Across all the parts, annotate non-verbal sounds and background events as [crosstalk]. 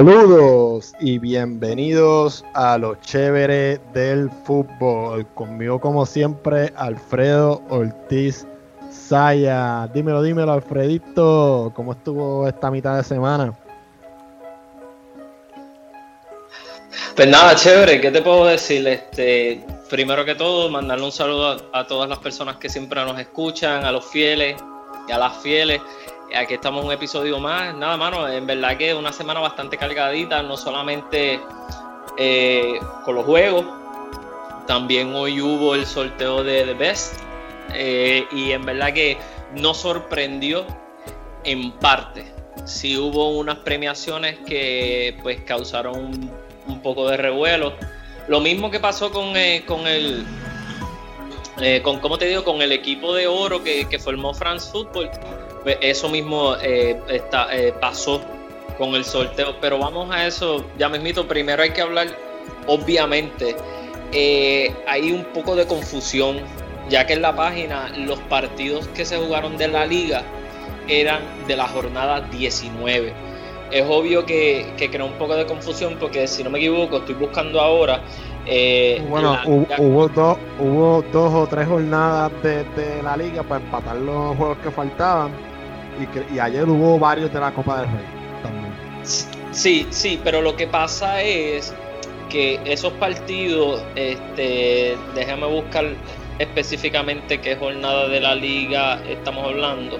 Saludos y bienvenidos a los chéveres del fútbol. Conmigo, como siempre, Alfredo Ortiz Saya. Dímelo, dímelo, Alfredito. ¿Cómo estuvo esta mitad de semana? Pues nada, chévere, ¿qué te puedo decir? Este, primero que todo, mandarle un saludo a, a todas las personas que siempre nos escuchan, a los fieles y a las fieles. Aquí estamos un episodio más. Nada, mano, en verdad que una semana bastante cargadita, no solamente eh, con los juegos, también hoy hubo el sorteo de The Best. Eh, y en verdad que nos sorprendió en parte. Sí hubo unas premiaciones que pues causaron un, poco de revuelo. Lo mismo que pasó con, eh, con el con, ¿cómo te digo? Con el equipo de oro que formó France Football pues, eso mismo eh, está, eh, pasó con el sorteo, pero vamos a eso ya mismito. Primero hay que hablar, obviamente, eh, hay un poco de confusión, ya que en la página los partidos que se jugaron de la liga eran de la jornada 19. Es obvio que, que crea un poco de confusión porque si no me equivoco, estoy buscando ahora bueno, hubo, dos, hubo dos o tres jornadas de, de, la liga para empatar los juegos que faltaban y, ayer hubo varios de la Copa del Rey también. Sí, sí, pero lo que pasa es que esos partidos, este, déjame buscar específicamente qué jornada de la liga estamos hablando.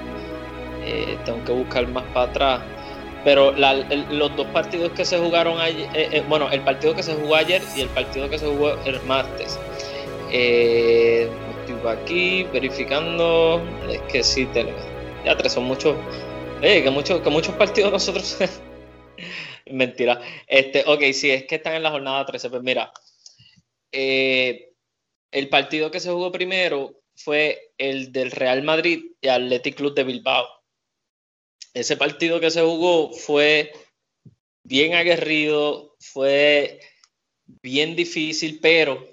Eh, tengo que buscar más para atrás. Pero los dos partidos que se jugaron ayer, eh, eh, bueno, el partido que se jugó ayer y el partido que se jugó el martes. estoy aquí verificando, es que sí tenemos ya tres son muchos. Eh, que, muchos que muchos partidos nosotros. [laughs] Mentira. Este, ok, sí, es que están en la jornada 13. Pues mira, eh, el partido que se jugó primero fue el del Real Madrid y Athletic Club de Bilbao. Ese partido que se jugó fue bien aguerrido, fue bien difícil, pero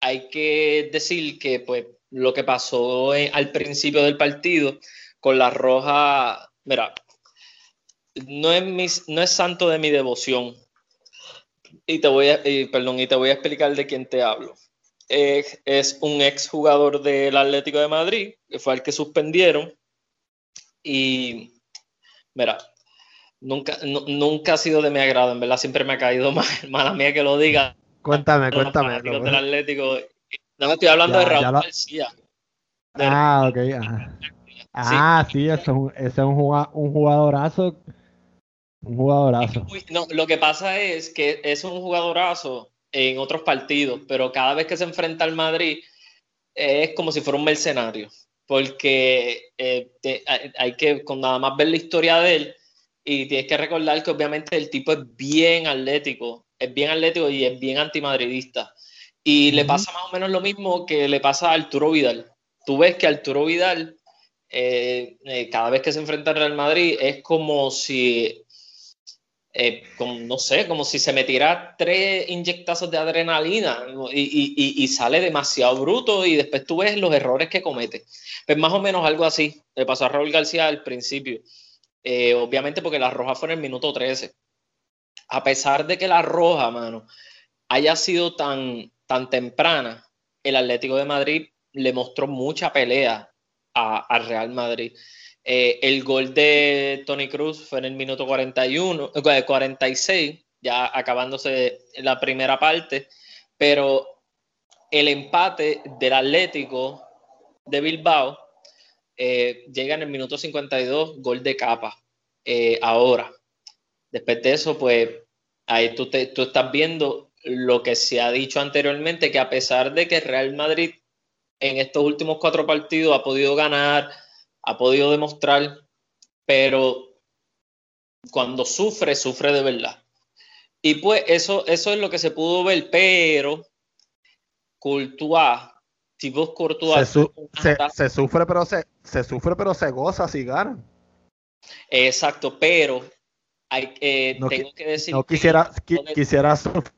hay que decir que pues lo que pasó al principio del partido con la roja, mira, no es, no es santo de mi devoción. Y te voy a, perdón, y te voy a explicar de quién te hablo. Es, un ex jugador del Atlético de Madrid, que fue el que suspendieron. Y, mira, nunca, nunca ha sido de mi agrado, en verdad siempre me ha caído [laughs] mal, mala mía que lo diga. Cuéntame, cuéntame. Del Atlético. No me estoy hablando de Raúl García. ah, ok. Ajá. Ah, sí, ese es, un, jugadorazo. Un jugadorazo. No, lo que pasa es que es un jugadorazo en otros partidos, pero cada vez que se enfrenta al Madrid es como si fuera un mercenario, porque eh, hay que con nada más ver la historia de él y tienes que recordar que obviamente el tipo es bien atlético, es bien atlético y es bien antimadridista. Y le pasa más o menos lo mismo que le pasa a Arturo Vidal. Tú ves que Arturo Vidal eh, eh, cada vez que se enfrenta al Real Madrid es como si, eh, no sé, como si se metiera tres inyectazos de adrenalina y, sale demasiado bruto y después tú ves los errores que comete. Pues más o menos algo así le pasó a Raúl García al principio. obviamente porque la roja fue en el minuto 13. A pesar de que la roja, mano, haya sido tan, tan temprana, el Atlético de Madrid le mostró mucha pelea al Real Madrid. Eh, el gol de Tony Cruz fue en el minuto 41, 46, eh, ya acabándose la primera parte, pero el empate del Atlético de Bilbao eh, llega en el minuto 52, gol de capa. ahora, después de eso, pues ahí tú, tú estás viendo lo que se ha dicho anteriormente, que a pesar de que Real Madrid en estos últimos cuatro partidos ha podido ganar, ha podido demostrar, pero cuando sufre, sufre de verdad. Y pues eso, eso es lo que se pudo ver, pero Courtois, tipo Courtois... Se, sufre, pero se, se sufre, pero se goza si gana. Exacto, pero hay, eh, tengo que decir... No quisiera, quisiera, sufrir,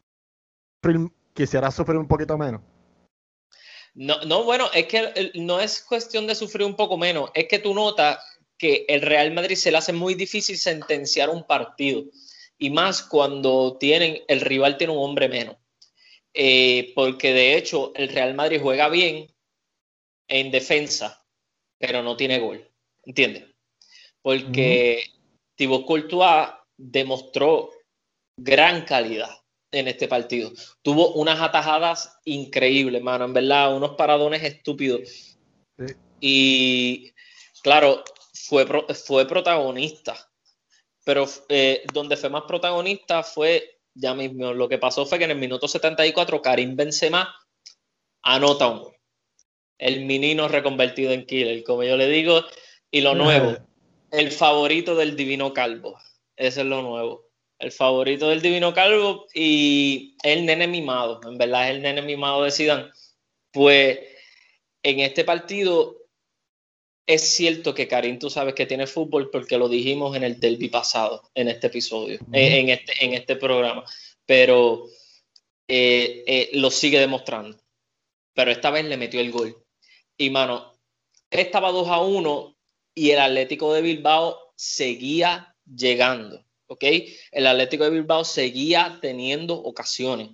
quisiera sufrir un poquito menos. No, no, bueno, es que no es cuestión de sufrir un poco menos, es que tú notas que el Real Madrid se le hace muy difícil sentenciar un partido. y más cuando tienen, el rival tiene un hombre menos. Eh, porque de hecho el Real Madrid juega bien en defensa, pero no tiene gol. ¿Entiendes? Porque Thibaut Courtois demostró gran calidad en este partido. Tuvo unas atajadas increíbles, mano, en verdad, unos paradones estúpidos. Y claro, fue, fue protagonista, pero eh, donde fue más protagonista fue ya mismo. Lo que pasó fue que en el minuto 74 Karim Benzema anota un gol. El menino reconvertido en killer, como yo le digo, y lo nuevo, el favorito del Divino Calvo. Ese es lo nuevo. El favorito del Divino Calvo y el nene mimado. En verdad es el nene mimado de Zidane. Pues en este partido es cierto que Karim, tú sabes que tiene fútbol porque lo dijimos en el derby pasado, en este episodio, en, este, en este programa, pero eh, eh, lo sigue demostrando. Pero esta vez le metió el gol. Y mano, estaba 2 a 1 y el Atlético de Bilbao seguía llegando, ¿ok? El Atlético de Bilbao seguía teniendo ocasiones.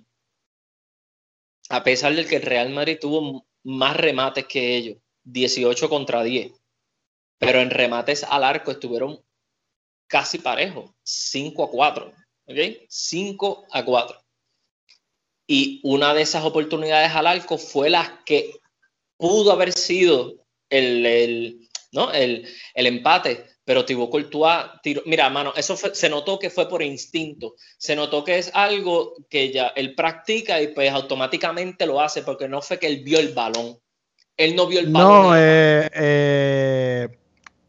A pesar de que el Real Madrid tuvo más remates que ellos, 18 contra 10 pero en remates al arco estuvieron casi parejos, 5 a 4, ¿ok? 5 a 4. Y una de esas oportunidades al arco fue la que pudo haber sido el, ¿no? el, empate, pero Thibaut Courtois tiró. Mira, mano, eso se notó que fue por instinto. Se notó que es algo que ya él practica y pues automáticamente lo hace porque no fue que él vio el balón. Él no vio el balón. No, eh, eh,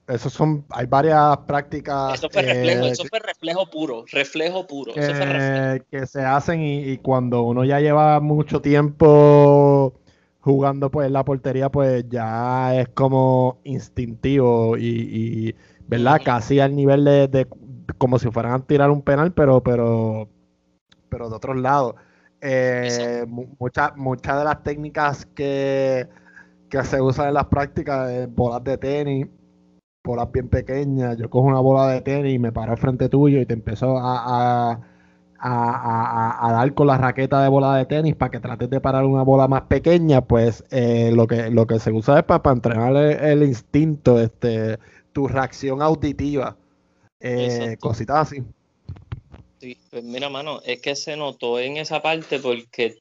eso son, hay varias prácticas. Eso fue reflejo, eh, eso fue reflejo puro, reflejo puro. Que, se hacen y, cuando uno ya lleva mucho tiempo jugando pues en la portería, pues ya es como instintivo y, ¿verdad? Casi al nivel de, como si fueran a tirar un penal, pero, pero, pero de otros lados. Eh, muchas, muchas de las técnicas que, que se usan en las prácticas, bolas de tenis, bolas bien pequeñas, yo cojo una bola de tenis y me paro al frente tuyo y te empiezo a, a, dar con la raqueta de bola de tenis para que trates de parar una bola más pequeña, pues eh, lo, que, lo que se usa es para, entrenar el, instinto, este, tu reacción auditiva, eh, cositas así. Sí, pues mira, mano, es que se notó en esa parte porque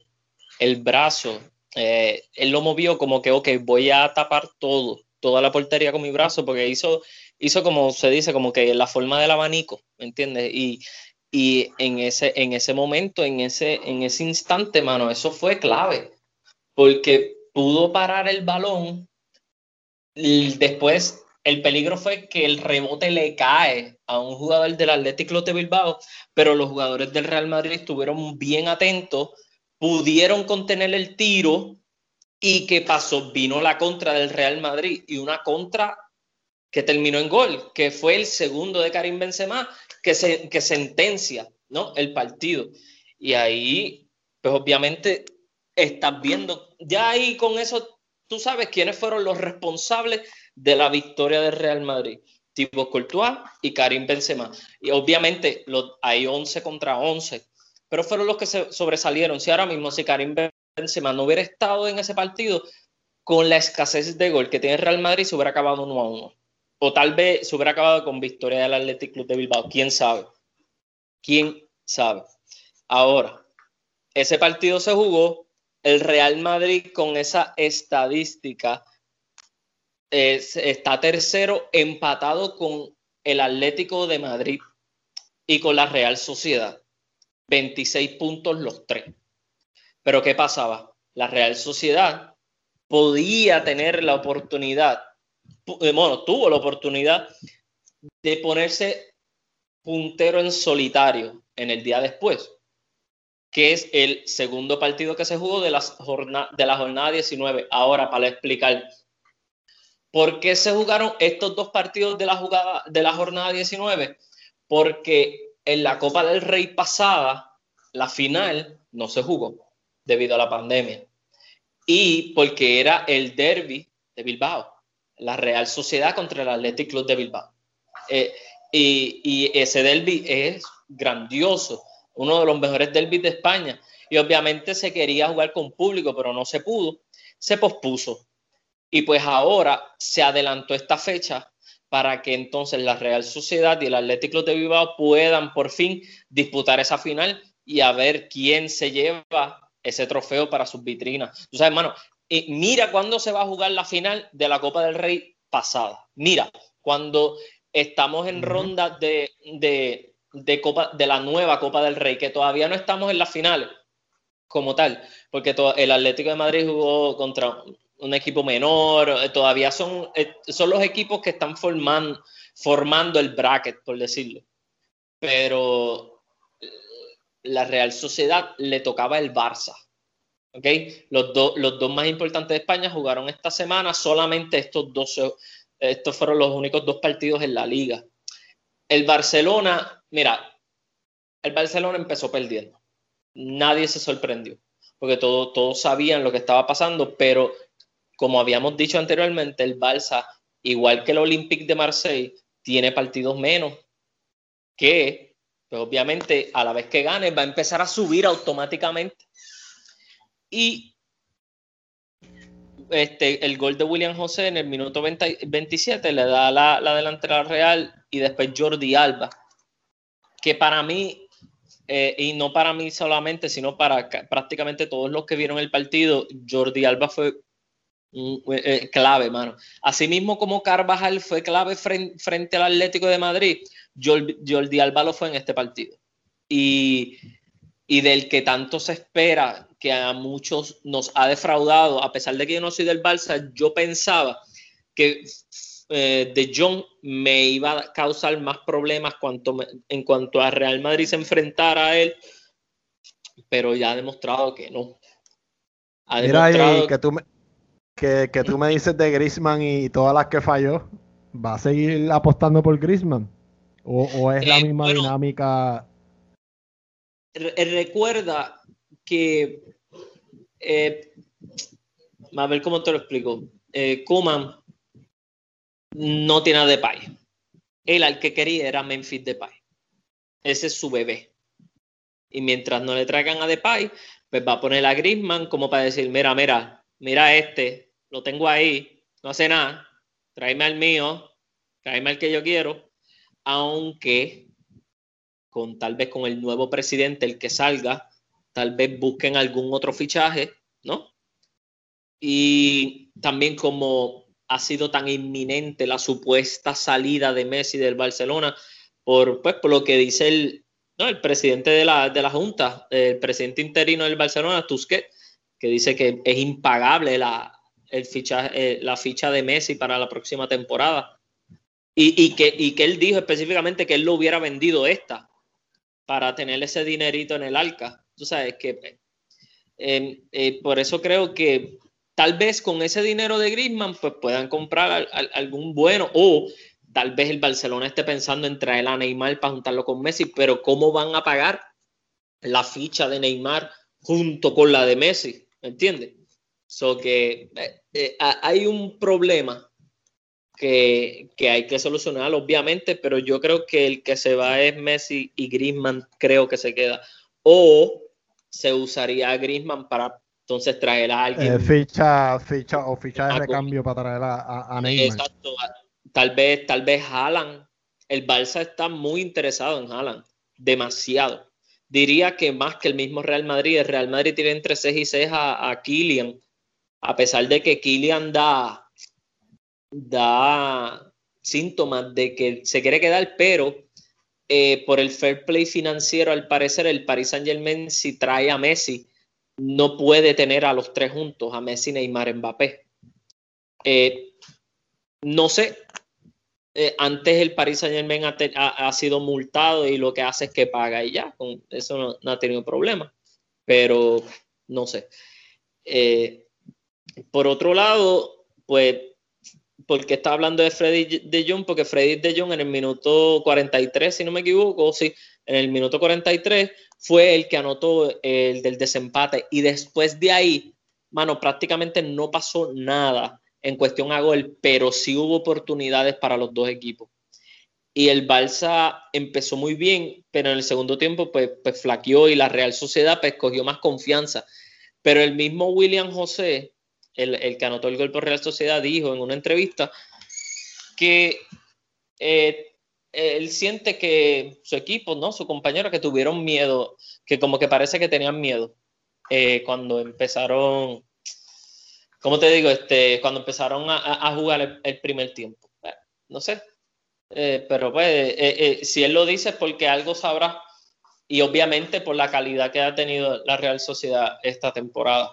el brazo, eh, él lo movió como que, ok, voy a tapar todo toda la portería con mi brazo, porque hizo, hizo como se dice, como que la forma del abanico, ¿me entiendes? Y, y en, ese, en ese momento, en ese, en ese instante, mano, eso fue clave, porque pudo parar el balón. Y después, el peligro fue que el rebote le cae a un jugador del Athletic Club de Bilbao, pero los jugadores del Real Madrid estuvieron bien atentos, pudieron contener el tiro ¿Y qué pasó? Vino la contra del Real Madrid y una contra que terminó en gol, que fue el segundo de Karim Benzema, que, se, que sentencia ¿no? el partido. Y ahí, pues obviamente, estás viendo, ya ahí con eso, tú sabes quiénes fueron los responsables de la victoria del Real Madrid. Thibaut Courtois y Karim Benzema. Y obviamente hay 11 contra 11, pero fueron los que se sobresalieron. Si ahora mismo, si Karim Benzema no hubiera estado en ese partido, con la escasez de gol que tiene el Real Madrid, se hubiera acabado uno a uno. O tal vez se hubiera acabado con victoria del Athletic Club de Bilbao. ¿Quién sabe? ¿Quién sabe? Ahora, ese partido se jugó. El Real Madrid con esa estadística está tercero empatado con el Atlético de Madrid y con la Real Sociedad. 26 puntos los tres. Pero ¿qué pasaba? La Real Sociedad podía tener la oportunidad, eh, bueno, tuvo la oportunidad de ponerse puntero en solitario en el día después, que es el segundo partido que se jugó de, de la jornada 19. Ahora, para explicar, ¿por qué se jugaron estos dos partidos de la, jugada, de la jornada 19? Porque en la Copa del Rey pasada, la final no se jugó debido a la pandemia. Y porque era el derby de Bilbao, la Real Sociedad contra el Athletic Club de Bilbao. Eh, y, ese derby es grandioso, uno de los mejores derbis de España. Y obviamente se quería jugar con público, pero no se pudo, se pospuso. Y pues ahora se adelantó esta fecha para que entonces la Real Sociedad y el Atlético de Bilbao puedan por fin disputar esa final y a ver quién se lleva ese trofeo para sus vitrinas. Tú sabes, hermano, mira cuándo se va a jugar la final de la Copa del Rey pasada. Mira, cuando estamos en ronda de, de, Copa, de la nueva Copa del Rey, que todavía no estamos en las finales como tal, porque el Atlético de Madrid jugó contra un equipo menor, eh, todavía son, eh, son los equipos que están formando, formando el bracket, por decirlo. Pero eh, la Real Sociedad le tocaba el Barça. ¿okay? Los, los dos más importantes de España jugaron esta semana, solamente estos dos, estos fueron los únicos dos partidos en la liga. El Barcelona, mira, el Barcelona empezó perdiendo. Nadie se sorprendió, porque todos, todos sabían lo que estaba pasando, pero como habíamos dicho anteriormente, el Barça, igual que el Olympique de Marseille, tiene partidos menos que, pues obviamente, a la vez que gane, va a empezar a subir automáticamente. Y este, el gol de William José en el minuto 27 le da la, la delantera real y después Jordi Alba, que para mí, eh, y no para mí solamente, sino para prácticamente todos los que vieron el partido, Jordi Alba fue eh, eh, clave, mano. Asimismo como Carvajal fue clave frente, al Atlético de Madrid, Jordi, Alba lo fue en este partido. Y, del que tanto se espera, que a muchos nos ha defraudado, a pesar de que yo no soy del Barça, yo pensaba que eh, De Jong me iba a causar más problemas cuanto en cuanto a Real Madrid se enfrentara a él, pero ya ha demostrado que no. Ha demostrado que tú me, que, tú me dices de Grisman y todas las que falló, ¿va a seguir apostando por Grisman? ¿O, es la eh, misma dinámica? recuerda que, eh, a ver cómo te lo explico, eh, Kuman no tiene a Depay. Él al que quería era Memphis Depay. Ese es su bebé. Y mientras no le traigan a Depay, pues va a poner a Grisman como para decir, mira, mira, mira este, lo tengo ahí, no hace nada, tráeme al mío, tráeme al que yo quiero, aunque con tal vez con el nuevo presidente, el que salga, tal vez busquen algún otro fichaje, ¿no? Y también como ha sido tan inminente la supuesta salida de Messi del Barcelona, por, pues, por lo que dice el, ¿no? el presidente de la, de la Junta, el presidente interino del Barcelona, Tusquets, que dice que es impagable la, eh, la ficha de Messi para la próxima temporada. Y, que, él dijo específicamente que él lo hubiera vendido esta para tener ese dinerito en el arca. Tú sabes que eh, eh, por eso creo que tal vez con ese dinero de Griezmann pues puedan comprar algún bueno o tal vez el Barcelona esté pensando en traer a Neymar para juntarlo con Messi, pero ¿cómo van a pagar la ficha de Neymar junto con la de Messi? ¿Me entiendes? So que eh, eh, hay un problema que, hay que solucionar, obviamente, pero yo creo que el que se va es Messi y Griezmann, creo que se queda. O se usaría a Griezmann para entonces traer a alguien. Eh, ficha, ficha o ficha de recambio para traer a, Neymar. Exacto. Tal vez, tal vez Haaland. El Barça está muy interesado en Haaland. Demasiado diría que más que el mismo Real Madrid, el Real Madrid tiene entre 6 y 6 a, a Kylian, a pesar de que Kylian da, da síntomas de que se quiere quedar, pero eh, por el fair play financiero, al parecer, el Paris Saint Germain, si trae a Messi, no puede tener a los tres juntos, a Messi, Neymar, Mbappé. Eh, no sé, eh, antes el Paris Saint Germain ha, sido multado y lo que hace es que paga y ya, con eso no, ha tenido problema. Pero no sé. Por otro lado, pues, porque está hablando de Freddy de Jong? Porque Freddy de Jong en el minuto 43, si no me equivoco, sí, en el minuto 43 fue el que anotó el del desempate y después de ahí, mano, prácticamente no pasó nada en cuestión a gol, pero sí hubo oportunidades para los dos equipos. y el Barça empezó muy bien, pero en el segundo tiempo pues, pues flaqueó y la Real Sociedad pues cogió más confianza. Pero el mismo William José, el, el que anotó el gol por Real Sociedad, dijo en una entrevista que eh, él siente que su equipo, ¿no? Su compañero, que tuvieron miedo, que como que parece que tenían miedo eh, cuando empezaron, ¿cómo te digo? Este, cuando empezaron a, jugar el, primer tiempo. no sé, eh, pero pues, si él lo dice es porque algo sabrá y obviamente por la calidad que ha tenido la Real Sociedad esta temporada.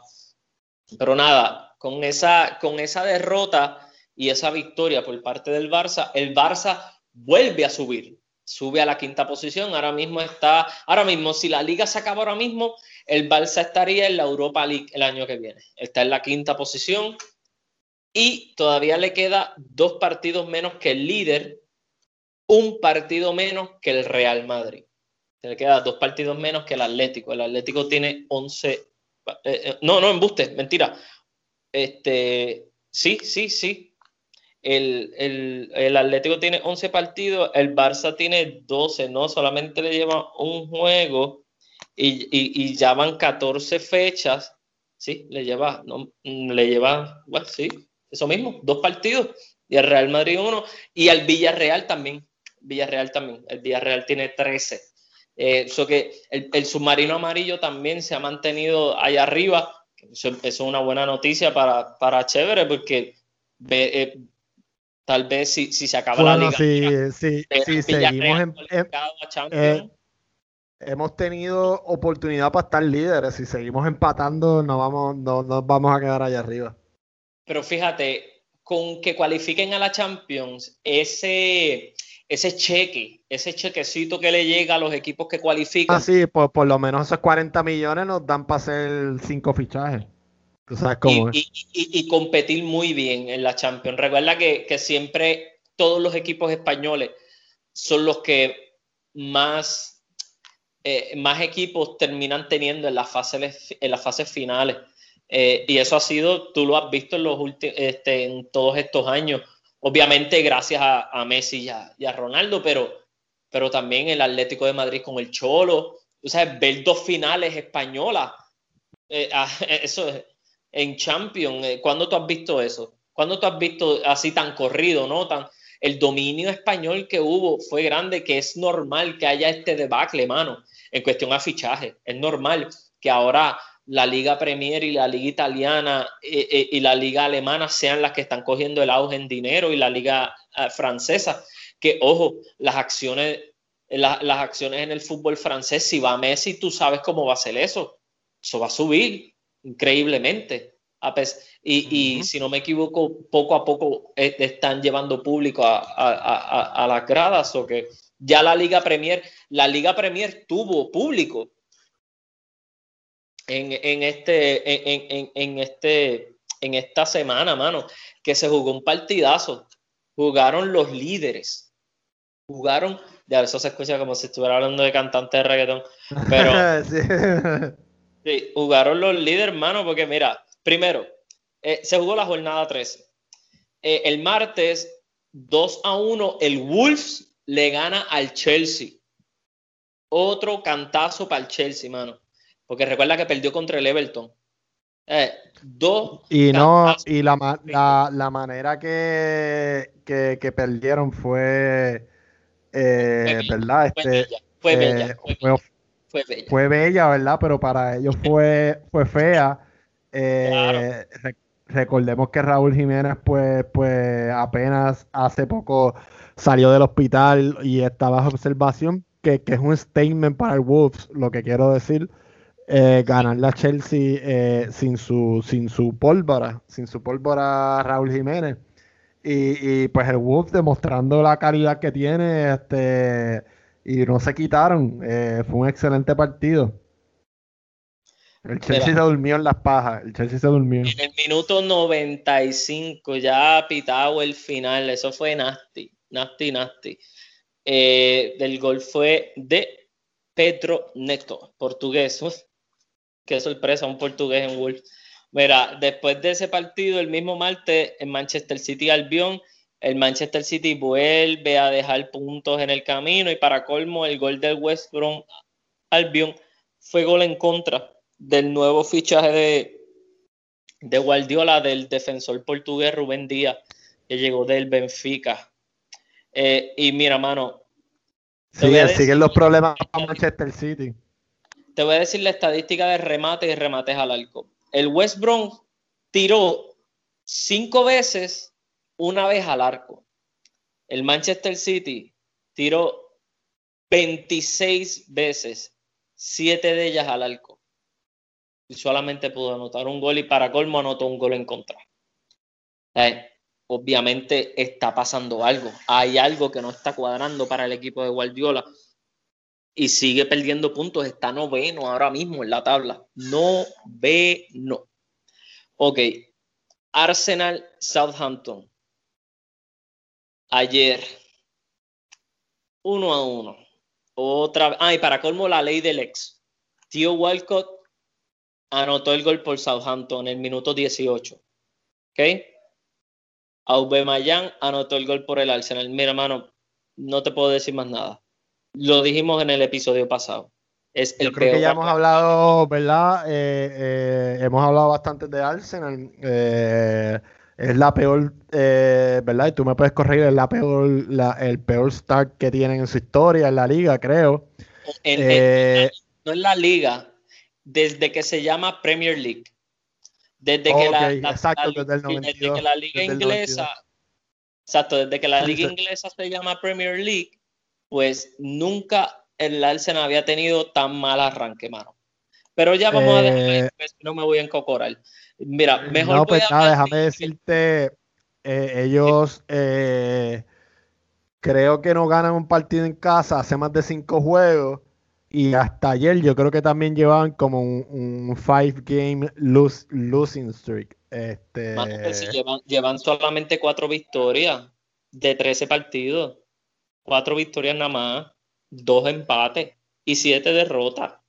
Pero nada, con esa, con esa derrota y esa victoria por parte del Barça, el Barça vuelve a subir, sube a la quinta posición, ahora mismo está, ahora mismo si la liga se acaba ahora mismo, el Barça estaría en la Europa League el año que viene, está en la quinta posición y todavía le queda dos partidos menos que el líder, un partido menos que el Real Madrid. Le queda dos partidos menos que el Atlético. El Atlético tiene 11. Eh, eh, no, no, embuste, mentira. Este, sí, sí, sí. El, Atlético tiene 11 partidos, el Barça tiene 12, ¿no? Solamente le lleva un juego y, ya van 14 fechas, ¿sí? Le lleva, no, le lleva, bueno, sí, eso mismo, dos partidos. Y el Real Madrid uno, y al Villarreal también, Villarreal también, el Villarreal tiene 13. eso eh, que el, submarino amarillo también se ha mantenido allá arriba, eso, es una buena noticia para, para Chévere, porque eh, Tal vez si, si se acaba la liga. Sí, sí, sí, seguimos en, eh, hemos tenido oportunidad para estar líderes. Si seguimos empatando, no vamos, no, nos vamos a quedar allá arriba. Pero fíjate, con que cualifiquen a la Champions, ese, ese cheque, ese chequecito que le llega a los equipos que cualifican. Ah, sí, pues por lo menos esos 40 millones nos dan para hacer cinco fichajes y, competir muy bien en la Champions. Recuerda que, siempre todos los equipos españoles son los que más, eh, más equipos terminan teniendo en las fases, en las fases finales. Eh, y eso ha sido, tú lo has visto en, los este, en todos estos años. Obviamente gracias a, Messi y a, Ronaldo, pero, pero también el Atlético de Madrid con el Cholo. O sea, ver dos finales españolas. Eh, ah, [laughs] eso es en Champions. Eh, ¿Cuándo tú has visto eso? ¿Cuándo tú has visto así tan corrido, no? Tan, el dominio español que hubo fue grande, que es normal que haya este debacle, mano, en cuestión a fichaje. Es normal que ahora la Liga Premier y la Liga Italiana eh, eh, y la Liga Alemana sean las que están cogiendo el auge en dinero y la Liga Francesa. Que, ojo, las acciones, las acciones en el fútbol francés, si va Messi, tú sabes cómo va a ser eso. Eso va a subir increíblemente. Y, si no me equivoco, poco a poco eh, están llevando público a, las gradas o que ya la Liga Premier, la Liga Premier tuvo público en, este, en, este, en esta semana, mano, que se jugó un partidazo. Jugaron los líderes. Jugaron, ya eso se escucha como si estuviera hablando de cantantes de reggaetón, pero [laughs] [laughs] Sí, jugaron los líderes, hermano, porque mira, primero, eh, se jugó la jornada 13. Eh, el martes, 2 a 1, el Wolves le gana al Chelsea. Otro cantazo para el Chelsea, mano. Porque recuerda que perdió contra el Everton. Eh, dos y no, y la, la, manera que, que, perdieron fue, ¿verdad? Este, fue bella. Fue fue bella. ¿verdad? Pero para ellos fue, fue fea. Eh, recordemos que Raúl Jiménez, pues, pues apenas hace poco salió del hospital y está bajo observación, que, es un statement para el Wolves, lo que quiero decir. Eh, ganar la Chelsea eh, sin su sin su pólvora, sin su pólvora Raúl Jiménez. Y, y, pues el Wolves demostrando la calidad que tiene, este y no se quitaron. Eh, fue un excelente partido. El Chelsea se durmió en las pajas. El Chelsea se durmió. En el minuto 95 ya pitado el final. Eso fue nasty. Nasty, nasty. Eh, del gol fue de Pedro Neto, portugués. Qué sorpresa, un portugués en Wolf. Mira, después de ese partido, el mismo martes, en Manchester City Albion el Manchester City vuelve a dejar puntos en el camino y para colmo el gol del West Brom Albion fue gol en contra del nuevo fichaje de, de Guardiola del defensor portugués Rubén Díaz que llegó del Benfica. Eh, y mira, mano. siguen los problemas para Manchester City. Te voy a decir la estadística de remate y remates al arco. El West Brom tiró cinco veces una vez al arco. El Manchester City tiró 26 veces, siete de ellas al arco. Y solamente pudo anotar un gol y para colmo anotó un gol en contra. Eh, obviamente está pasando algo. Hay algo que no está cuadrando para el equipo de Guardiola y sigue perdiendo puntos. Está noveno ahora mismo en la tabla. No ve no. Ok. Arsenal Southampton ayer. Uno a uno. Otra Ah, y para colmo, la ley del ex. Tío Walcott anotó el gol por Southampton en el minuto 18. ¿Ok? Aubameyang anotó el gol por el Arsenal. Mira, hermano, no te puedo decir más nada. Lo dijimos en el episodio pasado. Es el Yo creo que ya hemos hablado, ¿verdad? Eh, eh, hemos hablado bastante de Arsenal. Eh, es la peor, ¿verdad? Y tú me puedes corregir, es la peor, el peor start que tienen en su historia en la liga, creo. No en la liga, desde que se llama Premier League. Desde que la, liga inglesa, exacto, desde que la liga inglesa se llama Premier League, pues nunca el Arsenal había tenido tan mal arranque, mano. Pero ya vamos a dejar, eh, no me voy a encocorar. Mira, mejor. No, pues nada, déjame decirte, eh, ellos eh, creo que no ganan un partido en casa hace más de cinco juegos. Y hasta ayer yo creo que también llevaban como un, five game losing streak. Este... llevan, llevan solamente cuatro victorias de 13 partidos. Cuatro victorias nada más, dos empates y siete derrotas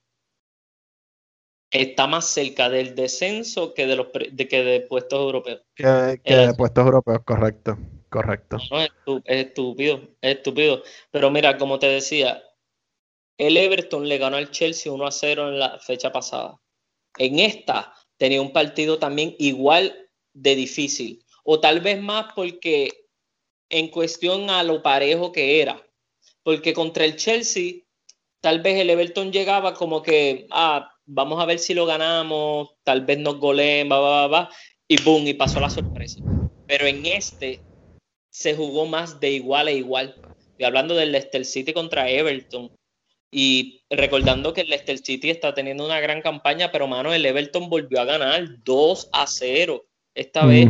está más cerca del descenso que de los de, que de puestos europeos. Que, de puestos europeos, correcto, correcto. es, estúpido, es estúpido. Pero mira, como te decía, el Everton le ganó al Chelsea 1 a 0 en la fecha pasada. En esta tenía un partido también igual de difícil, o tal vez más porque en cuestión a lo parejo que era, porque contra el Chelsea tal vez el Everton llegaba como que, ah, vamos a ver si lo ganamos, tal vez nos goleen, va, va, va, y boom, y pasó la sorpresa. Pero en este se jugó más de igual a igual. Y hablando del Leicester City contra Everton, y recordando que el Leicester City está teniendo una gran campaña, pero mano, el Everton volvió a ganar 2 a 0. Esta vez,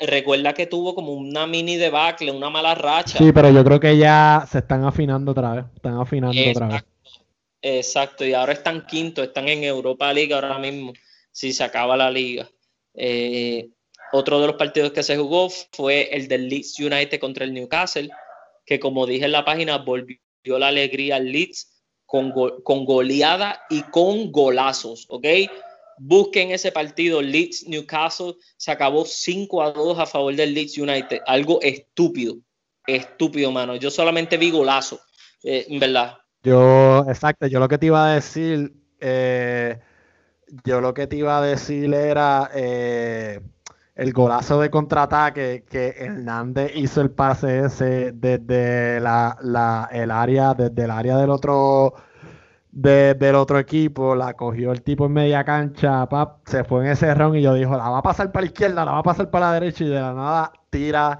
recuerda que tuvo como una mini debacle, una mala racha. Sí, pero yo creo que ya se están afinando otra vez. Están afinando otra vez. Exacto, y ahora están quinto, están en Europa League ahora mismo, si se acaba la liga. Eh, otro de los partidos que se jugó fue el del Leeds United contra el Newcastle, que como dije en la página, volvió la alegría al Leeds con, con goleada y con golazos, ¿ok? Busquen ese partido, Leeds Newcastle, se acabó 5 a 2 a favor del Leeds United, algo estúpido, estúpido, mano. Yo solamente vi golazo, eh, en verdad. Yo, exacto, yo lo que te iba a decir, eh, yo lo que te iba a decir era eh, el golazo de contraataque que Hernández hizo el pase ese desde la, el área, desde el área del otro del otro equipo, la cogió el tipo en media cancha, se fue en ese round y yo dijo, la va a pasar para la izquierda, la va a pasar para la derecha y de la nada tira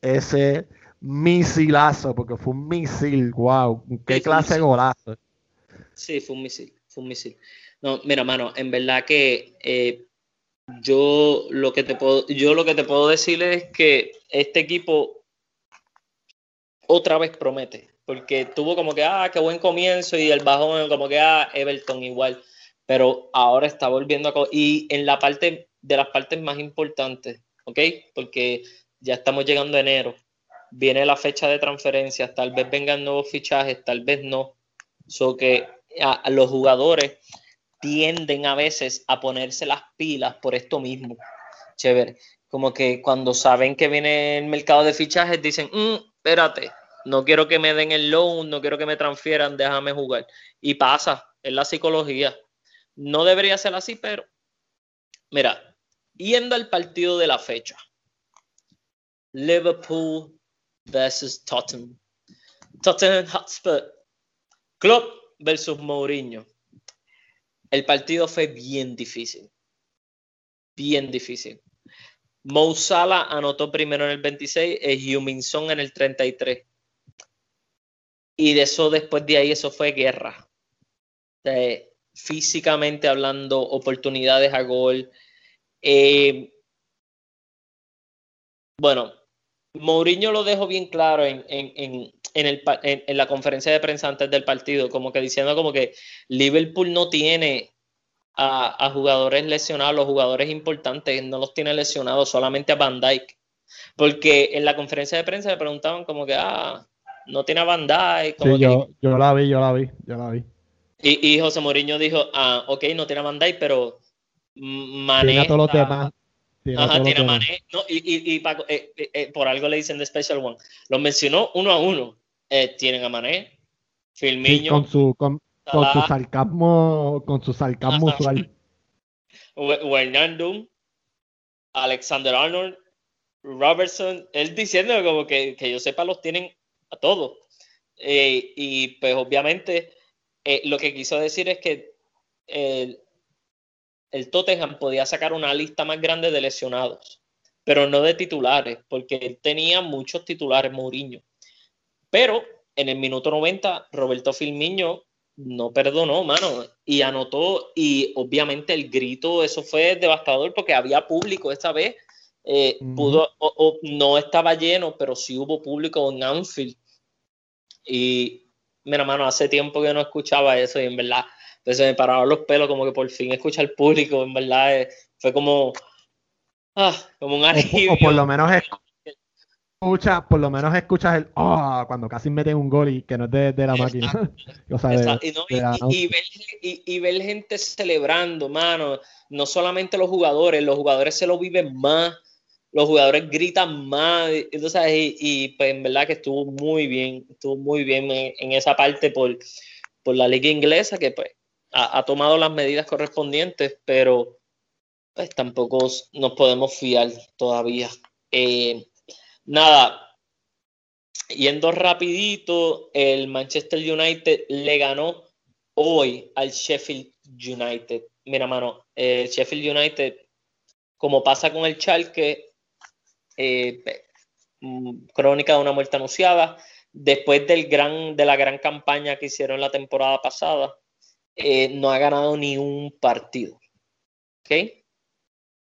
ese misilazo, porque fue un misil, wow, qué clase de golazo. Sí, fue un misil, fue un misil. No, mira, mano, en verdad que eh, yo lo que te puedo, yo lo que te puedo decir es que este equipo otra vez promete, porque tuvo como que, ah, qué buen comienzo y el bajón como que, ah, Everton igual, pero ahora está volviendo a... Y en la parte de las partes más importantes, ¿ok? Porque ya estamos llegando a enero viene la fecha de transferencias, tal vez vengan nuevos fichajes, tal vez no. So que a, los jugadores tienden a veces a ponerse las pilas por esto mismo. Chévere. como que cuando saben que viene el mercado de fichajes dicen, mm, espérate, no quiero que me den el loan, no quiero que me transfieran, déjame jugar. Y pasa, es la psicología. No debería ser así, pero mira, yendo al partido de la fecha. Liverpool versus Tottenham. Tottenham Hotspur. Club versus Mourinho. El partido fue bien difícil. Bien difícil. Mo Salah anotó primero en el 26 y Humin Son en el 33. Y de eso, después de ahí, eso fue guerra. físicamente hablando, oportunidades a gol. Eh, bueno, Mourinho lo dejó bien claro en, en, en, la conferencia de prensa antes del partido, como que diciendo como que Liverpool no tiene a, jugadores lesionados, los jugadores importantes no los tiene lesionados, solamente a Van Dyke. Porque en la conferencia de prensa le preguntaban como que, ah, no tiene a Van Dyke. sí, yo, yo la vi, yo la vi, yo la vi. Y, y José Mourinho dijo, ah, ok, no tiene a Van Dyke, pero maneja... todos los demás. Ajá, tiene Mané. No, y, y, y eh, eh, eh, por algo le dicen The Special One. Los mencionó uno a uno. tienen a Mané, Filmiño. con su, con, con su sarcasmo, con su sarcasmo usual. [laughs] Alexander Arnold, Robertson, él diciendo como que, que yo sepa los tienen a todos. Eh, y pues obviamente eh, lo que quiso decir es que el, el Tottenham podía sacar una lista más grande de lesionados, pero no de titulares, porque él tenía muchos titulares, Mourinho. Pero en el minuto 90, Roberto Filmiño no perdonó, mano, y anotó, y obviamente el grito, eso fue devastador porque había público esta vez, eh, pudo, o, no estaba lleno, pero sí hubo público en Anfield. Y, mira, mano, hace tiempo que no escuchaba eso y en verdad, pues se me pararon los pelos como que por fin escuchar público, en verdad, eh, fue como, ah, como un alivio. O, por lo menos es escuchas, por lo menos escuchas el oh, cuando casi meten un gol y que no es de, la máquina. y, ver, gente celebrando, mano. No solamente los jugadores, los jugadores se lo viven más, los jugadores gritan más. Entonces, y, pues en verdad que estuvo muy bien, estuvo muy bien en, esa parte por, por, la liga inglesa, que pues ha, tomado las medidas correspondientes, pero pues tampoco nos podemos fiar todavía. Eh, Nada, yendo rapidito, el Manchester United le ganó hoy al Sheffield United. Mira, mano, el Sheffield United, como pasa con el Schalke, eh, mm, crónica de una muerte anunciada, después del gran, de la gran campaña que hicieron la temporada pasada, eh, no ha ganado ni un partido. ¿Ok?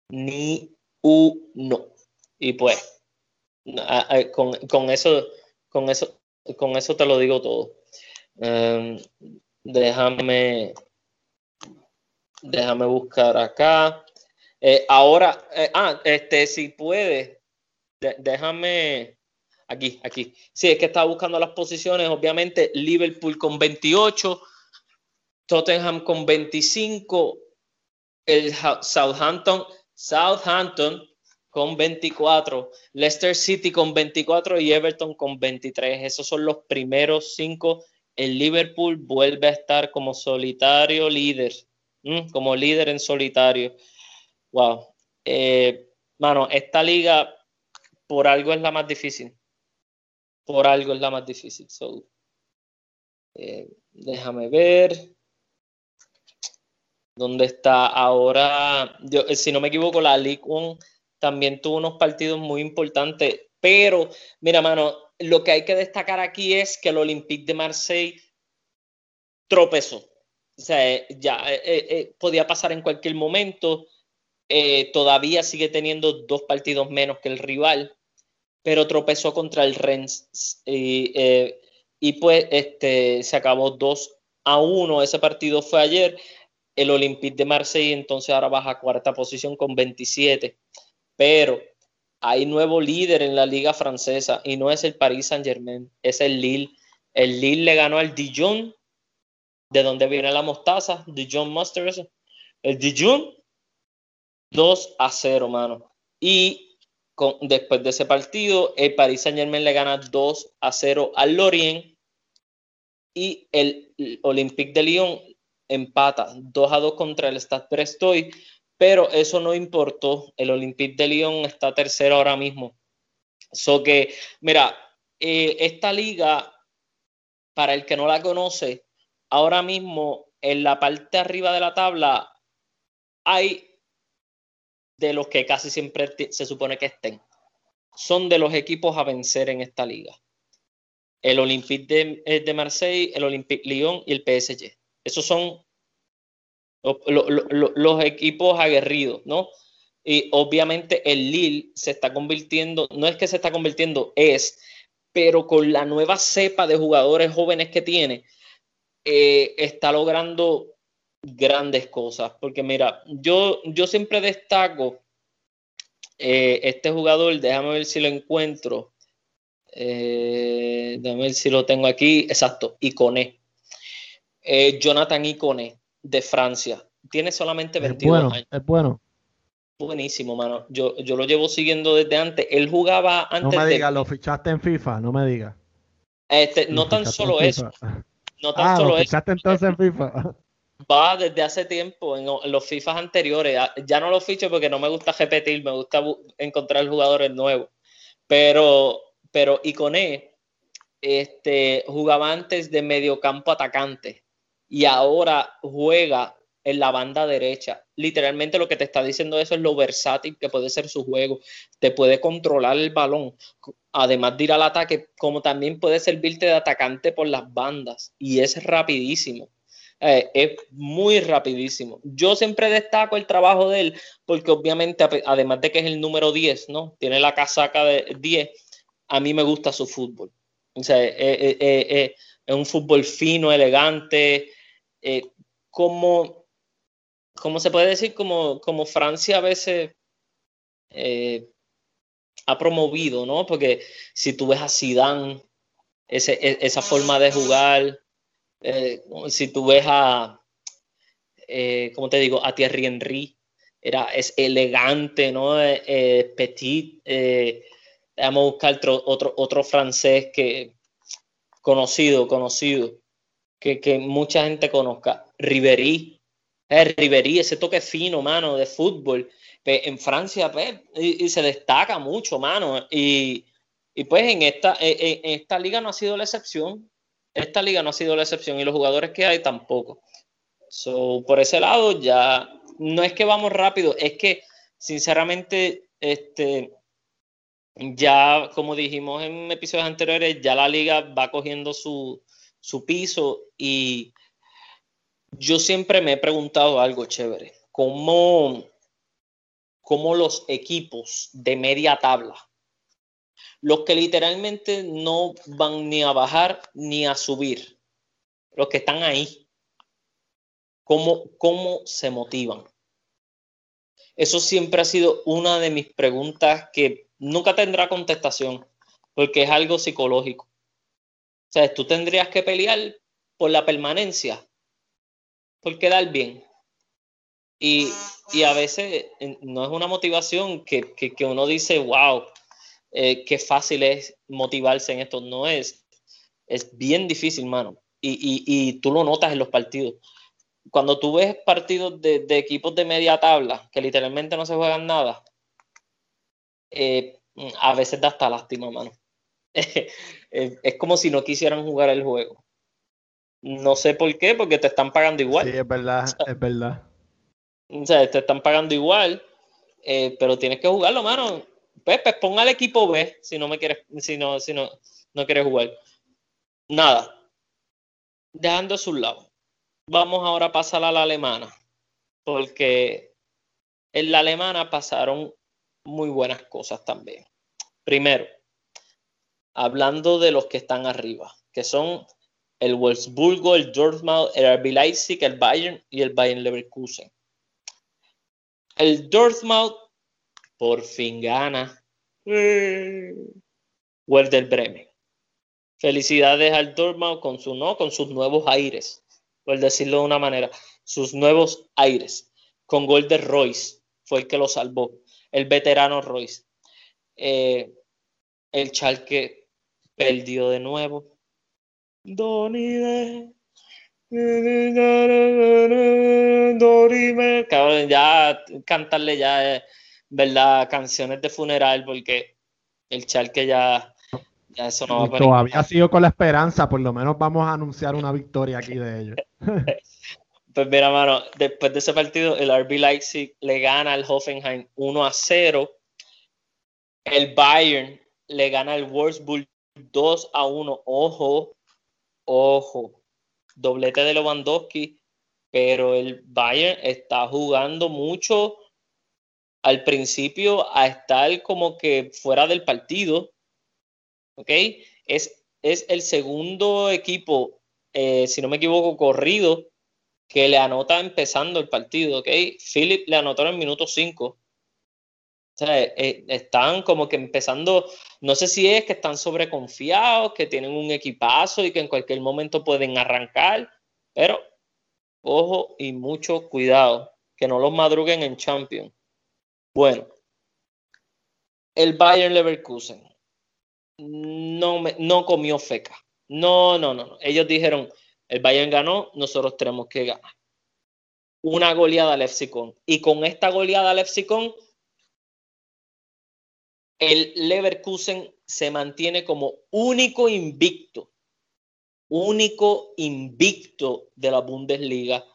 Ni uno. Y pues, con, con, eso, con, eso, con eso te lo digo todo. Em, déjame, déjame buscar acá. Eh, ahora, ah, este, si déjame aquí, aquí. Sí, es que estaba buscando las posiciones. Obviamente, Liverpool con 28, Tottenham con 25, el Southampton, Southampton con 24, Leicester City con 24 y Everton con 23. Esos son los primeros cinco. El Liverpool vuelve a estar como solitario líder, como líder en solitario. Wow. Eh, mano, esta liga por algo es la más difícil. Por algo es la más difícil. Eh, déjame ver. ¿Dónde está ahora? Yo, si no me equivoco, la League One también tuvo unos partidos muy importantes, pero mira, mano, lo que hay que destacar aquí es que el Olympique de Marseille tropezó. O sea, eh, ya eh, eh, podía pasar en cualquier momento. todavía sigue teniendo dos partidos menos que el rival, pero tropezó contra el Rennes. y pues este, se acabó 2 a 1. Ese partido fue ayer. El Olympique de Marseille entonces ahora baja a cuarta posición con 27 pero hay nuevo líder en la liga francesa y no es el Paris Saint Germain, es el Lille. El Lille le ganó al Dijon, de donde viene la mostaza, Dijon Mustard. El Dijon 2 a 0, mano. Y después de ese partido, el Paris Saint Germain le gana 2 a 0 al Lorient y el Olympique de Lyon empata 2 a 2 contra el Stade Brestoy, pero eso no importó. El Olympique de Lyon está tercero ahora mismo. So que, mira, eh, esta liga, para el que no la conoce, ahora mismo en la parte arriba de la tabla hay de los que casi siempre se supone que estén. Son de los equipos a vencer en esta liga. El Olympique de, eh, de Marseille, el Olympique Lyon y el PSG. Esos son los, equipos aguerridos, ¿no? Y obviamente el Lille se está convirtiendo, no es que se está convirtiendo, es, pero con la nueva cepa de jugadores jóvenes que tiene, eh, está logrando grandes cosas. Porque mira, yo, yo siempre destaco eh, este jugador, déjame ver si lo encuentro. Eh, déjame ver si lo tengo aquí. Exacto, Iconé. Jonathan Iconé de Francia. Tiene solamente 22 años. Es bueno. Buenísimo, mano. Yo, yo lo llevo siguiendo desde antes. Él jugaba antes. No me digas, lo fichaste en FIFA, no me digas. Este, no tan solo eso. No [laughs] tan ah, solo lo fichaste entonces en FIFA. [laughs] Va desde hace tiempo en, los FIFA anteriores. Ah, ya no lo ficho porque no me gusta repetir, me gusta encontrar jugadores nuevos. Pero, pero Iconé este, jugaba antes de mediocampo atacante y ahora juega en la banda derecha. Literalmente lo que te está diciendo eso es lo versátil que puede ser su juego. Te puede controlar el balón, además de ir al ataque, como también puede servirte de atacante por las bandas. Y es rapidísimo. Eh, es muy rapidísimo. Yo siempre destaco el trabajo de él porque obviamente, además de que es el número 10, ¿no? Tiene la casaca de 10, a mí me gusta su fútbol. O sea, es un fútbol fino, elegante, eh, como, como se puede decir, como, como Francia a veces eh, ha promovido, ¿no? Porque si tú ves a Zidane, ese, e, esa forma de jugar, eh, si tú ves a, como te digo, a Thierry Henry, era, es elegante, ¿no? petit. vamos a buscar otro, otro, otro francés que conocido, conocido que, mucha gente conozca. Riverí, eh, Riverí, ese toque fino, mano, de fútbol. Pues, en Francia, pues, y, se destaca mucho, mano. Y, pues en esta, eh, eh, en, esta liga no ha sido la excepción. Esta liga no ha sido la excepción y los jugadores que hay tampoco. So, por ese lado, ya no es que vamos rápido, es que sinceramente, este, ya como dijimos en episodios anteriores, ya la liga va cogiendo su, su piso y yo siempre me he preguntado algo chévere, ¿cómo, cómo los equipos de media tabla, los que literalmente no van ni a bajar ni a subir, los que están ahí, cómo, cómo se motivan? Eso siempre ha sido una de mis preguntas que nunca tendrá contestación, porque es algo psicológico. O sea, tú tendrías que pelear por la permanencia, por quedar bien. Y, a veces no es una motivación que, uno dice, wow, eh, qué fácil es motivarse en esto. No es, es bien difícil, mano. Y, tú lo notas en los partidos. Cuando tú ves partidos de, equipos de media tabla, que literalmente no se juegan nada, eh, a veces da hasta lástima, mano. [laughs] es como si no quisieran jugar el juego. No sé por qué, porque te están pagando igual. Sí, es verdad, es verdad. O sea, te están pagando igual, eh, pero tienes que jugarlo, mano. Pues, pues pon al equipo B si no me quieres, si no, si no, no quieres jugar. Nada. Dejando a su lado. Vamos ahora a pasar a la alemana. Porque en la alemana pasaron muy buenas cosas también. Primero, hablando de los que están arriba, que son el Wolfsburgo, el Dortmund, el RB Leipzig, el Bayern y el Bayern Leverkusen. El Dortmund por fin gana. Werder Bremen. Felicidades al Dortmund con su no, con sus nuevos aires, por decirlo de una manera, sus nuevos aires. Con gol de Royce fue el que lo salvó. el veterano Royce. Eh, el Chalque perdió de nuevo. Donide. Cabrón, ya cantarle ya, eh, ¿verdad? Canciones de funeral porque el Chalque ya, ya eso no va a Todavía sigo con la esperanza, por lo menos vamos a anunciar una victoria aquí de ellos. [laughs] pues mira, mano, después de ese partido, el RB Leipzig le gana al Hoffenheim 1 a 0. El Bayern le gana al Wolfsburg 2 a 1. Ojo, ojo. Doblete de Lewandowski, pero el Bayern está jugando mucho al principio a estar como que fuera del partido. ¿Ok? Es, es el segundo equipo, eh, si no me equivoco, corrido que le anota empezando el partido. ¿Ok? Philip le anotó en el minuto 5 eh, están como que empezando, no sé si es que están sobreconfiados, que tienen un equipazo y que en cualquier momento pueden arrancar, pero ojo y mucho cuidado, que no los madruguen en Champions. Bueno, el Bayern Leverkusen no, no comió feca. No, no, no. Ellos dijeron, el Bayern ganó, nosotros tenemos que ganar. Una goleada al. Y con esta goleada al el Leverkusen se mantiene como único invicto, único invicto de la Bundesliga.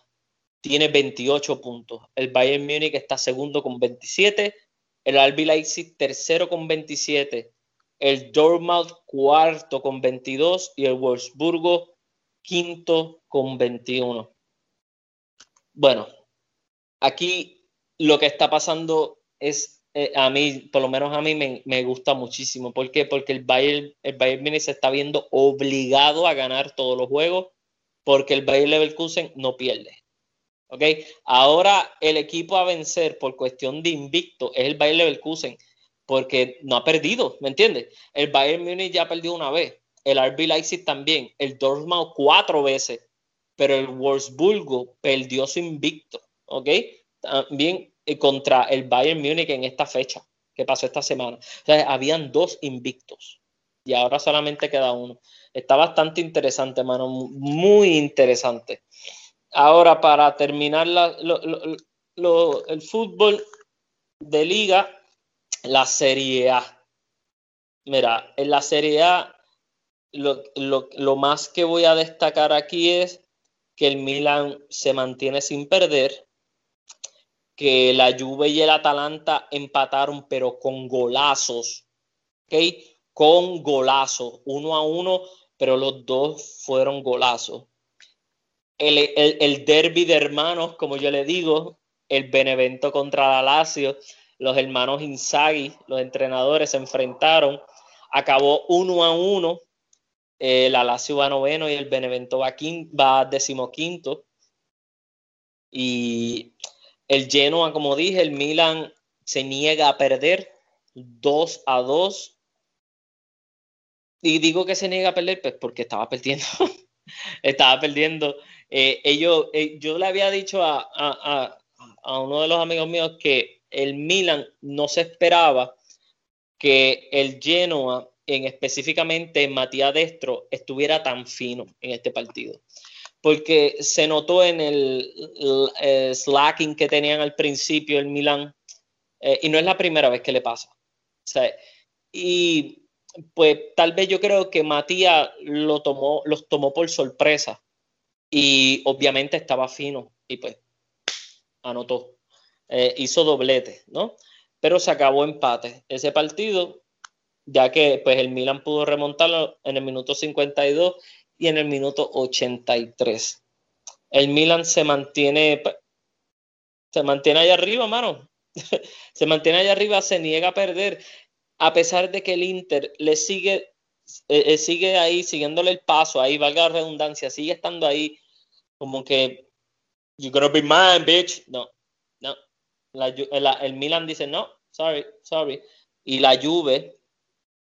Tiene 28 puntos. El Bayern Múnich está segundo con 27. El RB Leipzig tercero con 27. El Dortmund cuarto con 22 y el Wolfsburgo quinto con 21. Bueno, aquí lo que está pasando es eh, a mí, por lo menos a mí me, gusta muchísimo. ¿Por qué? Porque el Bayern, el Bayern Munich se está viendo obligado a ganar todos los juegos porque el Bayern Leverkusen no pierde. ¿Ok? Ahora el equipo a vencer por cuestión de invicto es el Bayern Leverkusen porque no ha perdido, ¿me entiendes? El Bayern Munich ya perdió una vez, el RB Leipzig también, el Dortmund cuatro veces, pero el Wolfsburgo perdió su invicto, ¿ok? También contra el Bayern Múnich en esta fecha que pasó esta semana. O sea, habían dos invictos y ahora solamente queda uno. Está bastante interesante, mano, muy interesante. Ahora, para terminar el fútbol de liga, la Serie A. Mira, en la Serie A, lo, lo más que voy a destacar aquí es que el Milan se mantiene sin perder que la Juve y el Atalanta empataron, pero con golazos, ¿ok? Con golazos, uno a uno, pero los dos fueron golazos. El, el, derby de hermanos, como yo le digo, el Benevento contra la Lazio, los hermanos Inzaghi, los entrenadores se enfrentaron, acabó uno a uno, la Lazio va noveno y el Benevento va, va decimoquinto. Y el Genoa, como dije, el Milan se niega a perder 2 a 2. Y digo que se niega a perder pues porque estaba perdiendo. [laughs] estaba perdiendo. Eh, eh, yo le había dicho a, a, a, uno de los amigos míos que el Milan no se esperaba que el Genoa, en específicamente Matías Destro, estuviera tan fino en este partido porque se notó en el, slacking que tenían al principio el Milan, eh, y no es la primera vez que le pasa. y pues tal vez yo creo que Matías lo tomó, los tomó por sorpresa y obviamente estaba fino y pues anotó, eh, hizo doblete, ¿no? Pero se acabó empate ese partido, ya que pues el Milan pudo remontarlo en el minuto 52 y en el minuto 83. El Milan se mantiene, se mantiene allá arriba, mano. [laughs] se mantiene allá arriba, se niega a perder, a pesar de que el Inter le sigue, eh, eh, sigue ahí, siguiéndole el paso, ahí valga la redundancia, sigue estando ahí, como que, you gonna be mine, bitch. No, no. el Milan dice, no, sorry, sorry. Y la Juve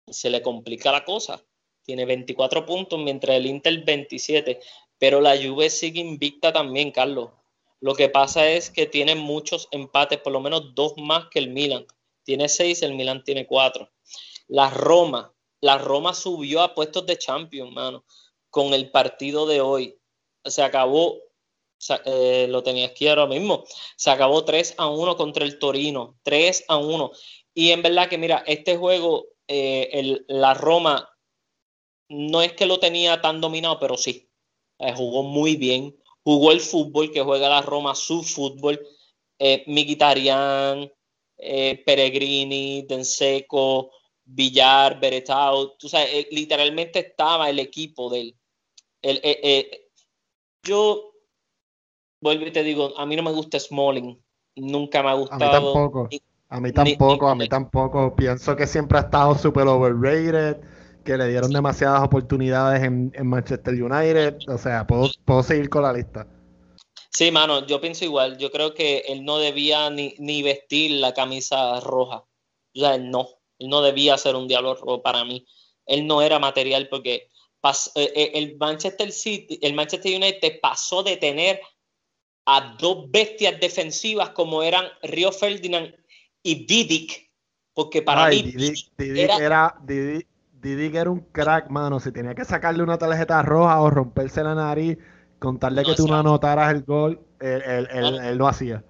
se le complica la cosa tiene 24 puntos, mientras el Inter 27. Pero la Juve sigue invicta también, Carlos. Lo que pasa es que tiene muchos empates, por lo menos dos más que el Milan. Tiene seis, el Milan tiene cuatro. La Roma, la Roma subió a puestos de Champions, mano, con el partido de hoy. Se acabó, eh, lo tenía aquí ahora mismo, se acabó 3 a 1 contra el Torino, 3 a 1. Y en verdad que, mira, este juego, eh, la Roma, no es que lo tenía tan dominado, pero sí, eh, jugó muy bien, jugó el fútbol que juega la Roma, su fútbol, eh, Mkhitaryan, Peregrini, Denseco, Villar, Beretau, tú sabes, literalmente estaba el equipo del... El, yo vuelvo y te digo, a mí no me gusta Smalling, nunca me ha gustado. A mí tampoco. A mí tampoco, a mí tampoco. Pienso que siempre ha estado súper overrated, que le dieron demasiadas oportunidades en, Manchester United. O sea, puedo, puedo, seguir con la lista. Sí, mano, yo pienso igual. Yo creo que él no debía ni, ni vestir la camisa roja. O sea, él no. Él no debía ser un diablo rojo para mí. Él no era material porque eh, eh, el Manchester City, el Manchester United pasó de tener a dos bestias defensivas como eran Río Ferdinand y Didic, porque para mí Didic, era... Didic, era un crack, mano. Si tenía que sacarle una tarjeta roja o romperse la nariz, contarle que tú no anotaras el gol, él, él, lo hacía.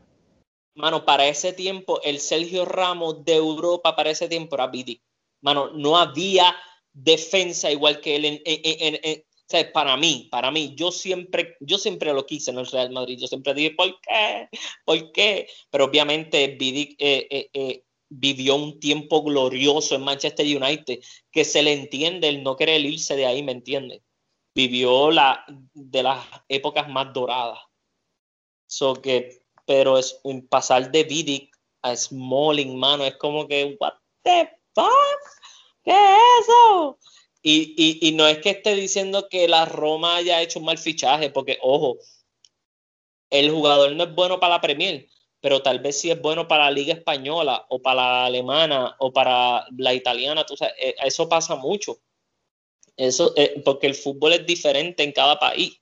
Mano, para ese tiempo, el Sergio Ramos de Europa para ese tiempo era Didic. Mano, no había defensa igual que él en, en, o sea, para mí, para mí, yo siempre, yo siempre lo quise en el Real Madrid. Yo siempre dije, ¿por qué? ¿Por qué? Pero obviamente Vidic eh, eh, eh, vivió un tiempo glorioso en Manchester United, que se le entiende el no querer irse de ahí, ¿me entiende? Vivió la, de las épocas más doradas. So que, pero es un pasar de Vidic a Smalling, mano, es como que, what the fuck? ¿Qué es eso? Y, no es que esté diciendo que la Roma haya hecho un mal fichaje, porque, ojo, el jugador no es bueno para la Premier, pero tal vez sí es bueno para la Liga Española o para la alemana o para la italiana. Tú eh, eso pasa mucho. Eso, eh, porque el fútbol es diferente en cada país.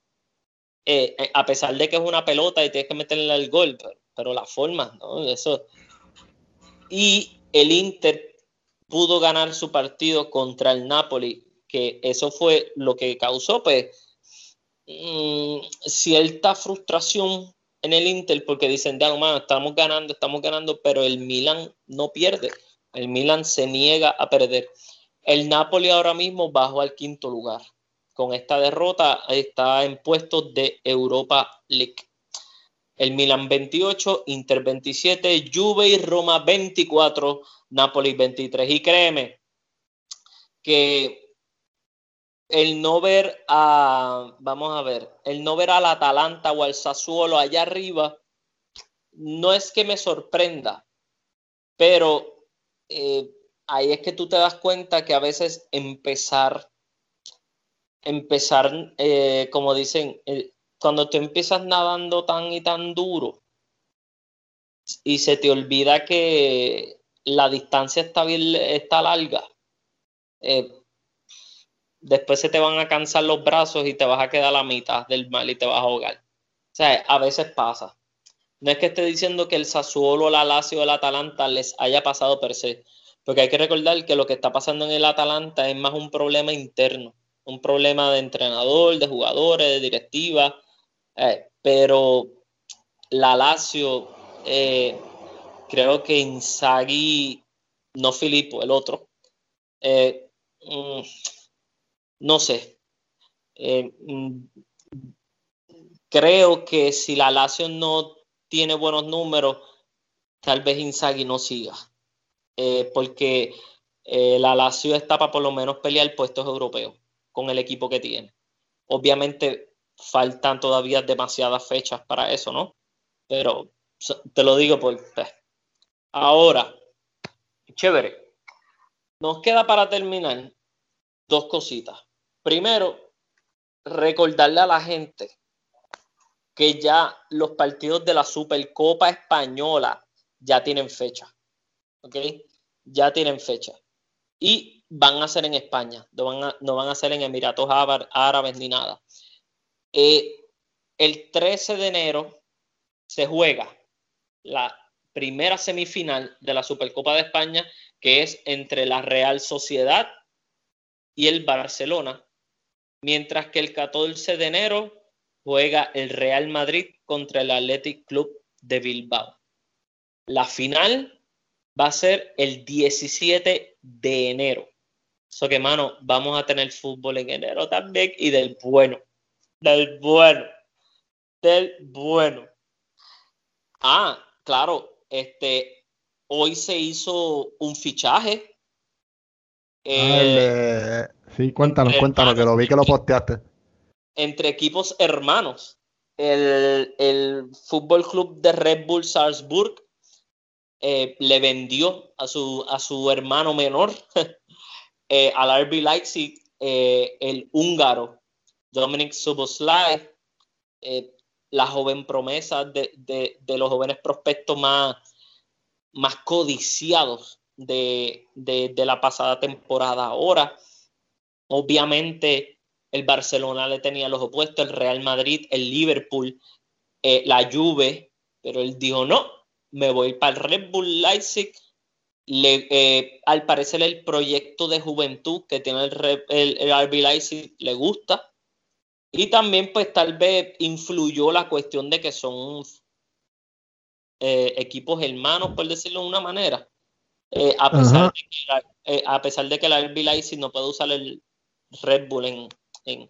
Eh, a pesar de que es una pelota y tienes que meterle el gol, pero, pero la forma, ¿no? Eso. Y el Inter pudo ganar su partido contra el Napoli que eso fue lo que causó pues mm, cierta frustración en el Inter porque dicen, de mano, estamos ganando, estamos ganando, pero el Milan no pierde. El Milan se niega a perder. El Napoli ahora mismo bajó al quinto lugar. Con esta derrota está en puestos de Europa League. El Milan 28, Inter 27, Juve y Roma 24, Napoli 23. Y créeme que el no ver a, vamos a ver, el no ver al Atalanta o al Sassuolo allá arriba, no es que me sorprenda, pero eh, ahí es que tú te das cuenta que a veces empezar, empezar, eh, como dicen, eh, cuando tú empiezas nadando tan y tan duro y se te olvida que la distancia está, bien, está larga, después se te van a cansar los brazos y te vas a quedar a la mitad del mal y te vas a ahogar. O sea, a veces pasa. No es que esté diciendo que el Sassuolo, la Lazio el Atalanta les haya pasado per se, porque hay que recordar que lo que está pasando en el Atalanta es más un problema interno, un problema de entrenador, de jugadores, de directiva, eh, pero la Lazio, eh, creo que Inzaghi, no Filippo, el otro, eh, mm, no sé. Mm, creo que si la Lazio no tiene buenos números, tal vez Inzaghi no siga. Eh, porque eh, la Lazio está para por lo menos pelear puestos europeos con el equipo que tiene. Obviamente faltan todavía demasiadas fechas para eso, ¿no? Pero te lo digo por... Pues, ahora, chévere. Nos queda para terminar dos cositas. Primero, recordarle a la gente que ya los partidos de la Supercopa Española ya tienen fecha. ¿Ok? Ya tienen fecha. Y van a ser en España, no van a, no van a ser en Emiratos Árabes ni nada. Eh, el 13 de enero se juega la primera semifinal de la Supercopa de España, que es entre la Real Sociedad y el Barcelona, mientras que el 14 de enero juega el Real Madrid contra el Athletic Club de Bilbao. La final va a ser el 17 de enero. Eso que, mano, vamos a tener fútbol en enero también y del bueno. Del bueno. Del bueno. Ah, claro, este, hoy se hizo un fichaje. Eh, sí, cuéntanos, cuéntanos, que lo vi que lo posteaste. Entre equipos hermanos. El, el Fútbol Club de Red Bull Salzburg eh, le vendió a su, a su hermano menor, [laughs] eh, al RB Leipzig, el húngaro Dominic Suboslai, la joven promesa de, de, los jóvenes prospectos más, más codiciados de, de, la pasada temporada. Ahora, obviamente, el Barcelona le tenía los opuestos, el Real Madrid, el Liverpool, eh, la Juve, pero él dijo, no, me voy para el Red Bull Leipzig. Le, eh, al parecer el proyecto de juventud que tiene el, el, el RB Leipzig le gusta y también, pues tal vez influyó la cuestión de que son eh, equipos hermanos, por decirlo de una manera. Eh, a, pesar de que, a pesar de que la RB Leipzig no puede usar el Red Bull en, en,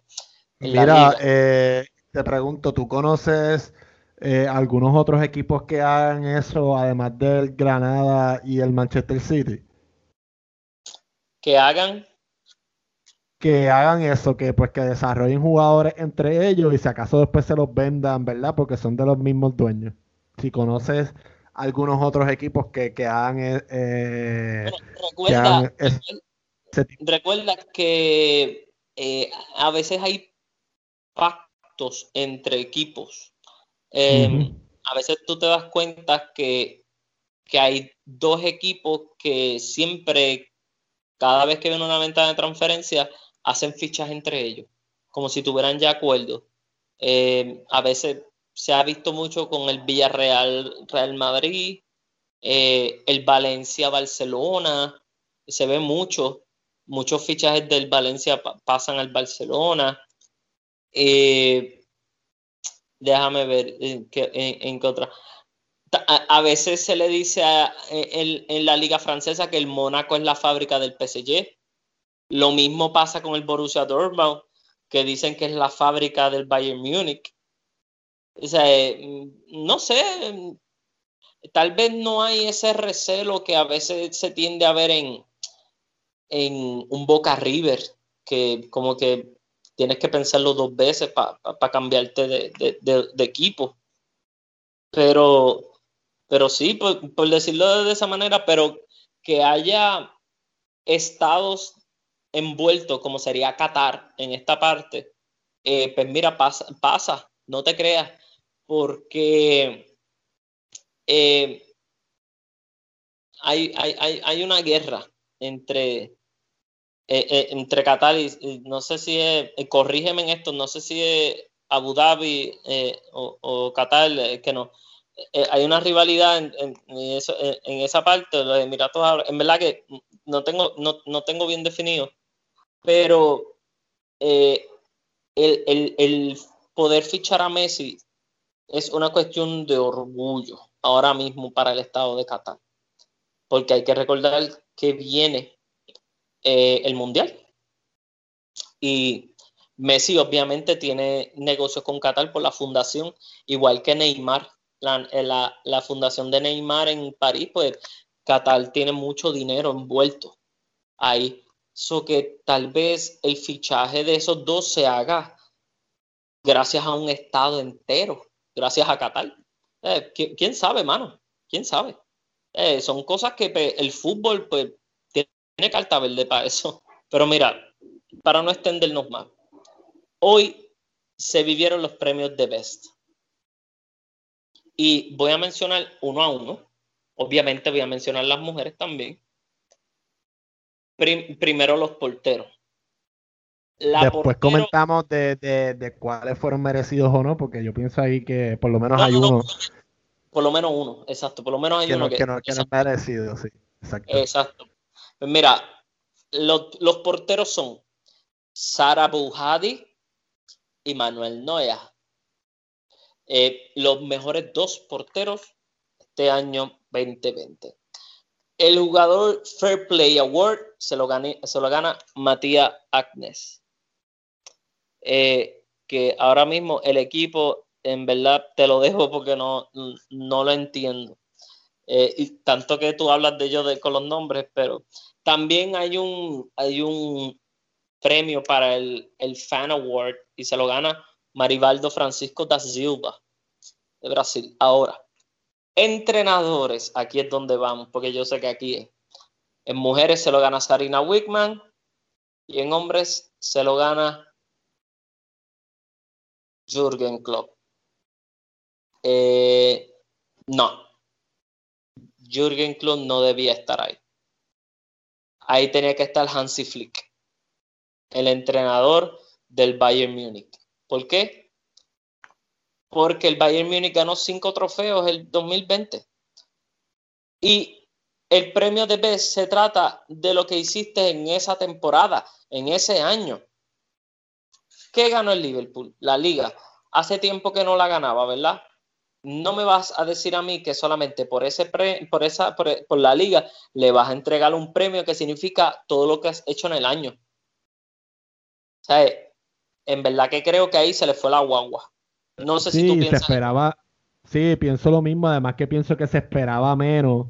Mira, te pregunto, ¿tú conoces algunos otros equipos que hagan eso, además del Granada y el Manchester City? Que hagan que hagan eso, que pues que desarrollen jugadores entre ellos y si acaso después se los vendan, ¿verdad? Porque son de los mismos dueños. Si conoces algunos otros equipos que, que hagan, eh, eh recuerda, que, recuerda que eh, a veces hay pactos entre equipos. Em, a veces tú te das cuenta que, que hay dos equipos que siempre, cada vez que viene una ventana de transferencia, hacen fichas entre ellos, como si tuvieran ya acuerdo. Eh, a veces se ha visto mucho con el Villarreal, Real Madrid, eh, el Valencia, Barcelona, se ve mucho, muchos fichajes del Valencia pasan al Barcelona. Eh, déjame ver en qué, en, otra. A, veces se le dice en, en, la liga francesa que el Mónaco es la fábrica del PSG. Lo mismo pasa con el Borussia Dortmund, que dicen que es la fábrica del Bayern Múnich. O sea, eh, no sé, tal vez no hay ese recelo que a veces se tiende a ver en, en un Boca River, que como que tienes que pensarlo dos veces para cambiarte de, equipo. Pero, pero sí, por, por decirlo de esa manera, pero que haya estados envuelto como sería Qatar en esta parte, eh, pues mira, pasa, pasa, no te creas, porque eh, hay, hay, hay, una guerra entre, eh, entre Qatar y, no sé si es, corrígeme en esto, no sé si es Abu Dhabi o, o, Qatar, que no. hay una rivalidad en, en, esa parte, los Emiratos En verdad que no tengo, no, no tengo bien definido pero eh, el, poder fichar a Messi es una cuestión de orgullo ahora mismo para el Estado de Qatar, porque hay que recordar que viene eh, el Mundial y Messi obviamente tiene negocios con Qatar por la fundación, igual que Neymar, la, la, la fundación de Neymar en París, pues Qatar tiene mucho dinero envuelto ahí. So que tal vez el fichaje de esos dos se haga gracias a un estado entero, gracias a Qatar. Eh, ¿quién, sabe, mano? ¿Quién sabe? Eh, son cosas que el fútbol pues, tiene carta verde para eso. Pero mira, para no extendernos más, hoy se vivieron los premios de Best. Y voy a mencionar uno a uno. Obviamente voy a mencionar las mujeres también primero los porteros. Después comentamos de, de, cuáles fueron merecidos o no, porque yo pienso ahí que por lo menos hay uno. Por lo menos uno, exacto. Por lo menos hay uno que, no, que no es merecido, sí. Exacto. Exacto. Pues mira, los, porteros son Sara Bujadi y Manuel Noya. Eh, los mejores dos porteros este año 2020. El jugador Fair Play Award se lo, se lo gana Matías Agnes. Eh, que ahora mismo el equipo, en verdad, te lo dejo porque no, no lo entiendo. Eh, y tanto que tú hablas de ellos con los nombres, pero también hay un, hay un premio para el, el Fan Award y se lo gana Marivaldo Francisco da Silva de Brasil. Ahora, entrenadores, aquí es donde vamos, porque yo sé que aquí en mujeres se lo gana Sarina Wickman y en hombres se lo gana Jürgen Klopp. Eh, no, Jürgen Klopp no debía estar ahí. Ahí tenía que estar Hansi Flick, el entrenador del Bayern Múnich. ¿Por qué? Porque el Bayern Múnich ganó cinco trofeos el 2020. Y el premio de Best se trata de lo que hiciste en esa temporada, en ese año. ¿Qué ganó el Liverpool? La liga. Hace tiempo que no la ganaba, ¿verdad? No me vas a decir a mí que solamente por ese por esa por, la liga le vas a entregar un premio que significa todo lo que has hecho en el año. O sea, en verdad que creo que ahí se le fue la guagua. No sé si tú piensas. Se esperaba, sí, pienso lo mismo. Además que pienso que se esperaba menos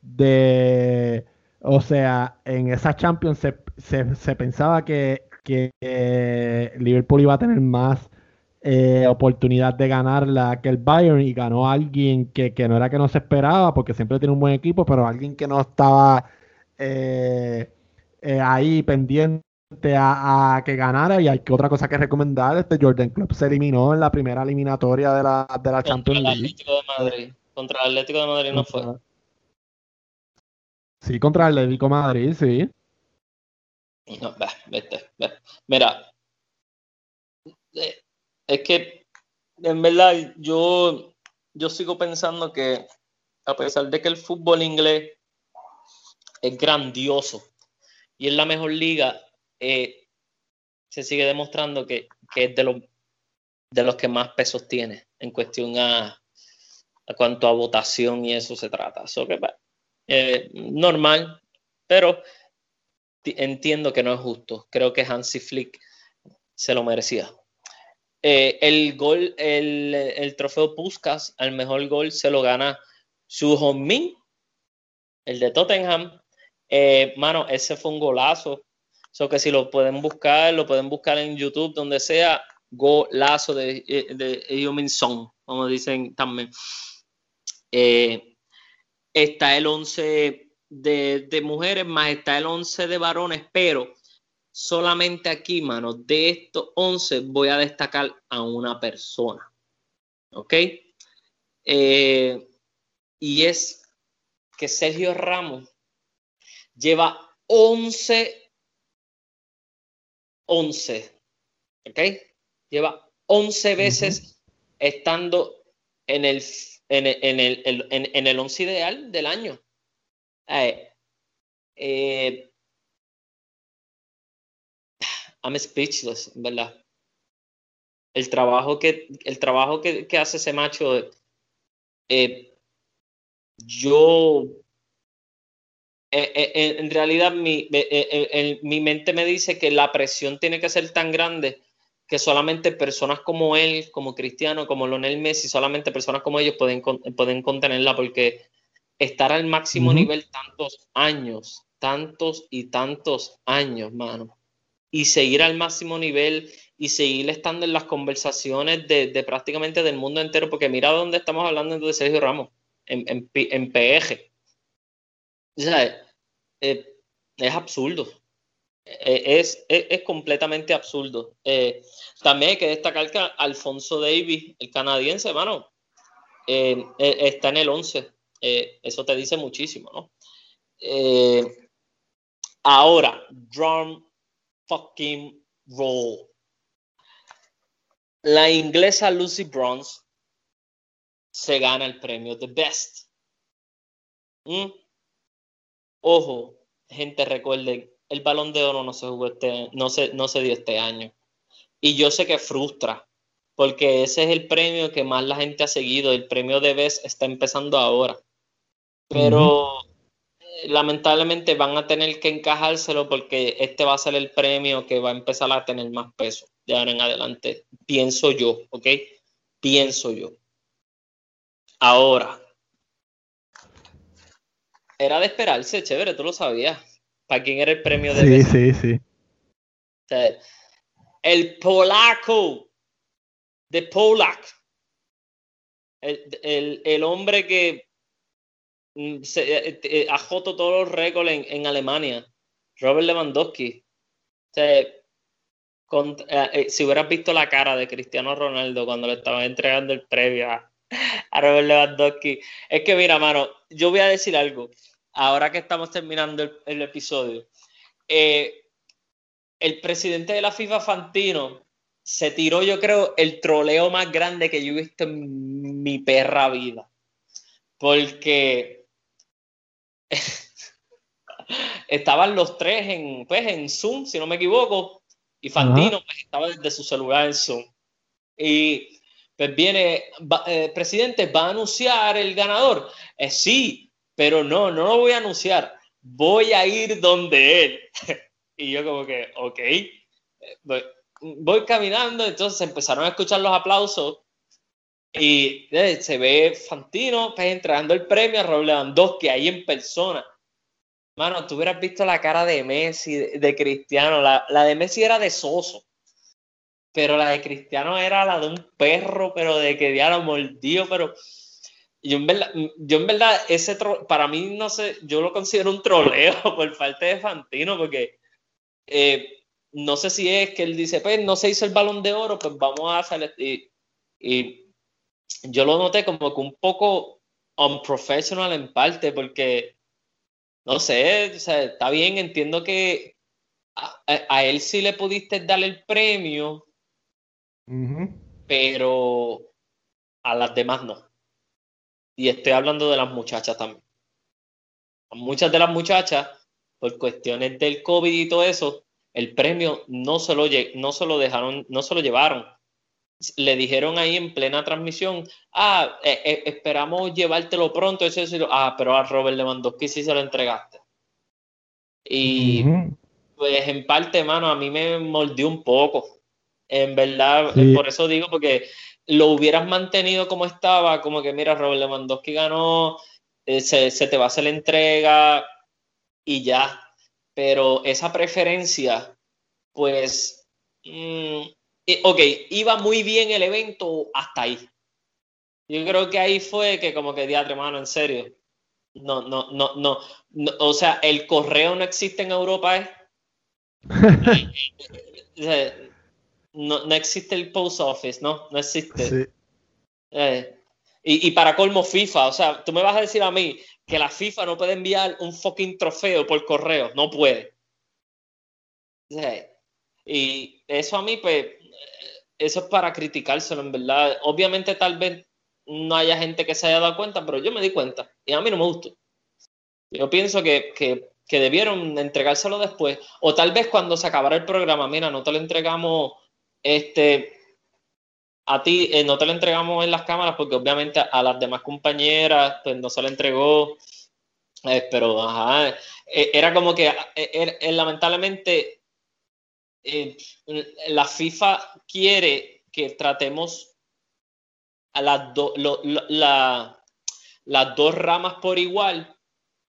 de, o sea, en esa Champions se, pensaba que, que eh, Liverpool iba a tener más eh, oportunidad de ganarla que el Bayern y ganó a alguien que, no era que no se esperaba porque siempre tiene un buen equipo, pero alguien que no estaba eh, eh, ahí pendiente a, que ganara y hay que otra cosa que recomendar, este Jordan Club se eliminó en la primera eliminatoria de la, de la Champions League. Contra el Atlético de Madrid no fue. Sí, contra el Atlético de Madrid, sí. No, vete, Mira, es que en verdad yo, yo sigo pensando que a pesar de que el fútbol inglés es grandioso y es la mejor liga, eh, se sigue demostrando que, es de los, de los que más pesos tiene en cuestión a, a cuanto a votación y eso se trata. So que, eh, normal, pero entiendo que no es justo. Creo que Hansi Flick se lo merecía. Eh, el gol, el, trofeo Puskas al mejor gol se lo gana Su Min, el de Tottenham. Eh, mano, ese fue un golazo. So que si lo pueden buscar, lo pueden buscar en YouTube, donde sea, golazo de, eh, de Song, como dicen también. está el 11 de, de, mujeres, más está el 11 de varones, pero solamente aquí, mano, de estos 11 voy a destacar a una persona. ¿Ok? Eh, y es que Sergio Ramos lleva 11, 11, ¿ok? Lleva 11 veces estando en el, en el, en el, en, el 11 ideal del año. Eh, eh, I'm speechless, ¿verdad? El trabajo que, el trabajo que, hace ese macho, eh, yo, eh, eh, en realidad mi, mi mente me dice que la presión tiene que ser tan grande que solamente personas como él, como Cristiano, como Lionel Messi, solamente personas como ellos pueden, pueden contenerla porque estar al máximo nivel tantos años, tantos y tantos años, mano y seguir al máximo nivel y seguir estando en las conversaciones de, prácticamente del mundo entero, porque mira dónde estamos hablando de Sergio Ramos, en, en, en. O sea, eh, es absurdo. Eh, es, es, completamente absurdo. Eh, también hay que destacar que Alfonso Davis, el canadiense, hermano, está en el 11. eso te dice muchísimo, ¿no? ahora, Drum fucking. La inglesa Lucy Bronze se gana el premio The Best. ¿Mm? Ojo, gente, recuerden, el balón de oro no se jugó este, no se, no se dio este año. Y yo sé que frustra, porque ese es el premio que más la gente ha seguido. El premio de Best está empezando ahora. Pero lamentablemente van a tener que encajárselo porque este va a ser el premio que va a empezar a tener más peso de ahora en adelante. Pienso yo, ¿ok? Pienso yo. Ahora, era de esperarse, chévere, tú lo sabías. ¿Para quién era el premio de Sí, sí, sí. el polaco de Polak. El, hombre que se, eh, eh, ha roto todos los récords en, Alemania. Robert Lewandowski. Eh, si hubieras visto la cara de Cristiano Ronaldo cuando le estaban entregando el premio a, Robert Lewandowski, es que mira, mano, yo voy a decir algo ahora que estamos terminando el, episodio, eh, el presidente de la FIFA, Fantino, se tiró, yo creo, el troleo más grande que yo he visto en mi perra vida. Porque [laughs] estaban los tres en, pues, en Zoom, si no me equivoco, y Fantino pues, estaba desde su celular en Zoom. Y pues viene, eh, presidente, ¿va a anunciar el ganador? Eh, sí, pero no, no lo voy a anunciar, voy a ir donde él. [laughs] y yo como que, ok, voy, caminando, entonces empezaron a escuchar los aplausos y eh, se ve Fantino pues, entregando el premio a Rob que ahí en persona. Mano, tú hubieras visto la cara de Messi, de, Cristiano, la, la, de Messi era de soso, pero la de Cristiano era la de un perro, pero de que ya lo mordió, pero yo en verdad, yo en verdad ese para mí no sé, yo lo considero un troleo [laughs] por falta de Fantino, porque eh, no sé si es que él dice, pues no se hizo el balón de oro, pues vamos a hacer y, y yo lo noté como que un poco unprofessional en parte, porque no sé, o sea, está bien, entiendo que a, él sí le pudiste dar el premio, pero a las demás no. Y estoy hablando de las muchachas también. Muchas de las muchachas, por cuestiones del COVID y todo eso, el premio no se lo, no se lo dejaron, no se lo llevaron. Le dijeron ahí en plena transmisión, ah, eh, eh, esperamos llevártelo pronto, eso, eso, ah, pero a Robert Lewandowski sí se lo entregaste. Y pues en parte, mano, a mí me mordió un poco. En verdad, por eso digo, porque lo hubieras mantenido como estaba, como que mira, Robert Lewandowski ganó, eh, se, te va a hacer la entrega y ya. Pero esa preferencia, pues, mm, eh, ok, iba muy bien el evento hasta ahí. Yo creo que ahí fue que como que diatre, mano, en serio. No, no, no, no, no, o sea, el correo no existe en Europa, ¿eh? [laughs] no, no existe el post office, ¿no? No existe. Eh, y, para colmo FIFA, o sea, tú me vas a decir a mí que la FIFA no puede enviar un fucking trofeo por correo, no puede. y eso a mí, pues, eso es para criticárselo, en verdad. Obviamente tal vez no haya gente que se haya dado cuenta, pero yo me di cuenta y a mí no me gustó. Yo pienso que, que, que debieron entregárselo después, o tal vez cuando se acabara el programa, mira, no te lo entregamos este, a ti eh, no te lo entregamos en las cámaras porque obviamente a las demás compañeras pues no se lo entregó, eh, pero ajá, eh, era como que lamentablemente la FIFA quiere que tratemos a las, las dos ramas por igual,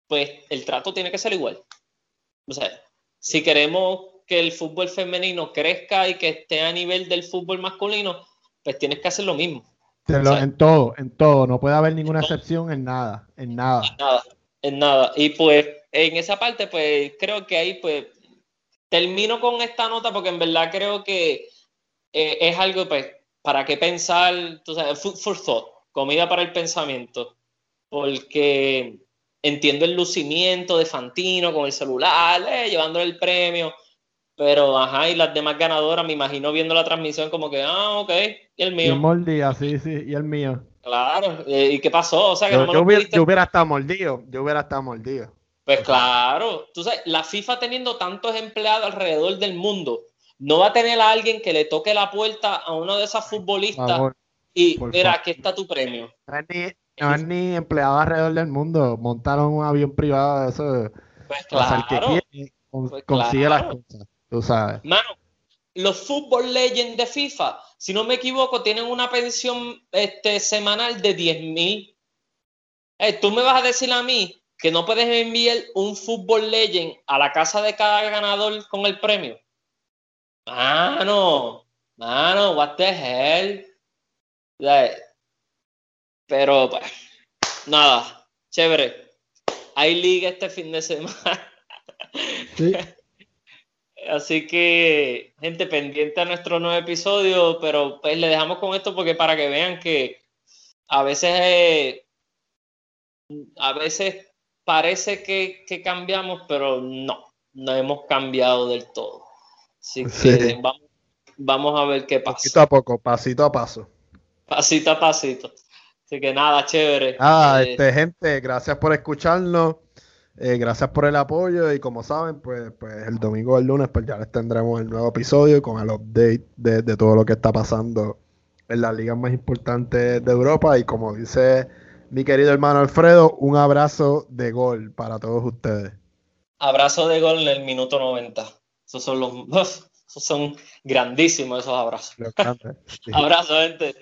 pues el trato tiene que ser igual. O sea, si queremos que el fútbol femenino crezca y que esté a nivel del fútbol masculino, pues tienes que hacer lo mismo. en todo, en todo, no puede haber ninguna excepción en nada, en nada. En nada, en nada. Y pues en esa parte, pues creo que ahí, pues termino con esta nota porque en verdad creo que eh, es algo, pues, para qué pensar, tú sabes, food for thought, comida para el pensamiento, porque entiendo el lucimiento de Fantino con el celular, eh, llevándole el premio, pero, ajá, y las demás ganadoras, me imagino viendo la transmisión como que, ah, ok, y el mío. Y el sí, sí, y el mío. Claro, eh, ¿y qué pasó? O sea, que Yo, no me yo lo hubiera, yo hubiera estado mordido. Yo hubiera estado mordido. Pues claro, tú sabes, la FIFA teniendo tantos empleados alrededor del mundo, no va a tener a alguien que le toque la puerta a uno de esas futbolistas favor. y mira, aquí está tu premio. No es ni, no es ni empleado alrededor del mundo. Montaron un avión privado de eso. Pues que claro, quiere, con- Pues consigue las cosas. Tú sabes. mano, los Football Legends de FIFA, si no me equivoco, tienen una pensión este, semanal de 10 mil. tú me vas a decir a mí que no puedes enviar un Football Legend a la casa de cada ganador con el premio. Mano, mano, what the hell. Pero, pues, nada, chévere. Hay liga este fin de semana. [laughs] Sí. Así que, gente, pendiente a nuestro nuevo episodio, pero pues le dejamos con esto porque para que vean que a veces, eh, a veces parece que, que cambiamos, pero no, no hemos cambiado del todo. Así [laughs] que Sí. vamos, vamos a ver qué Poquito pasa, a poco, pasito a paso. pasito a pasito. Así que nada, chévere. Nada, Eh, este, gente, gracias por escucharnos. eh, gracias por el apoyo. Y como saben, pues, pues el domingo o el lunes, pues ya les tendremos el nuevo episodio con el update de, de todo lo que está pasando en las ligas más importantes de Europa. Y como dice mi querido hermano Alfredo, un abrazo de gol para todos ustedes. Abrazo de gol en el minuto 90. Esos son los, [laughs] esos son grandísimos esos abrazos. Sí. [laughs] Abrazo, gente.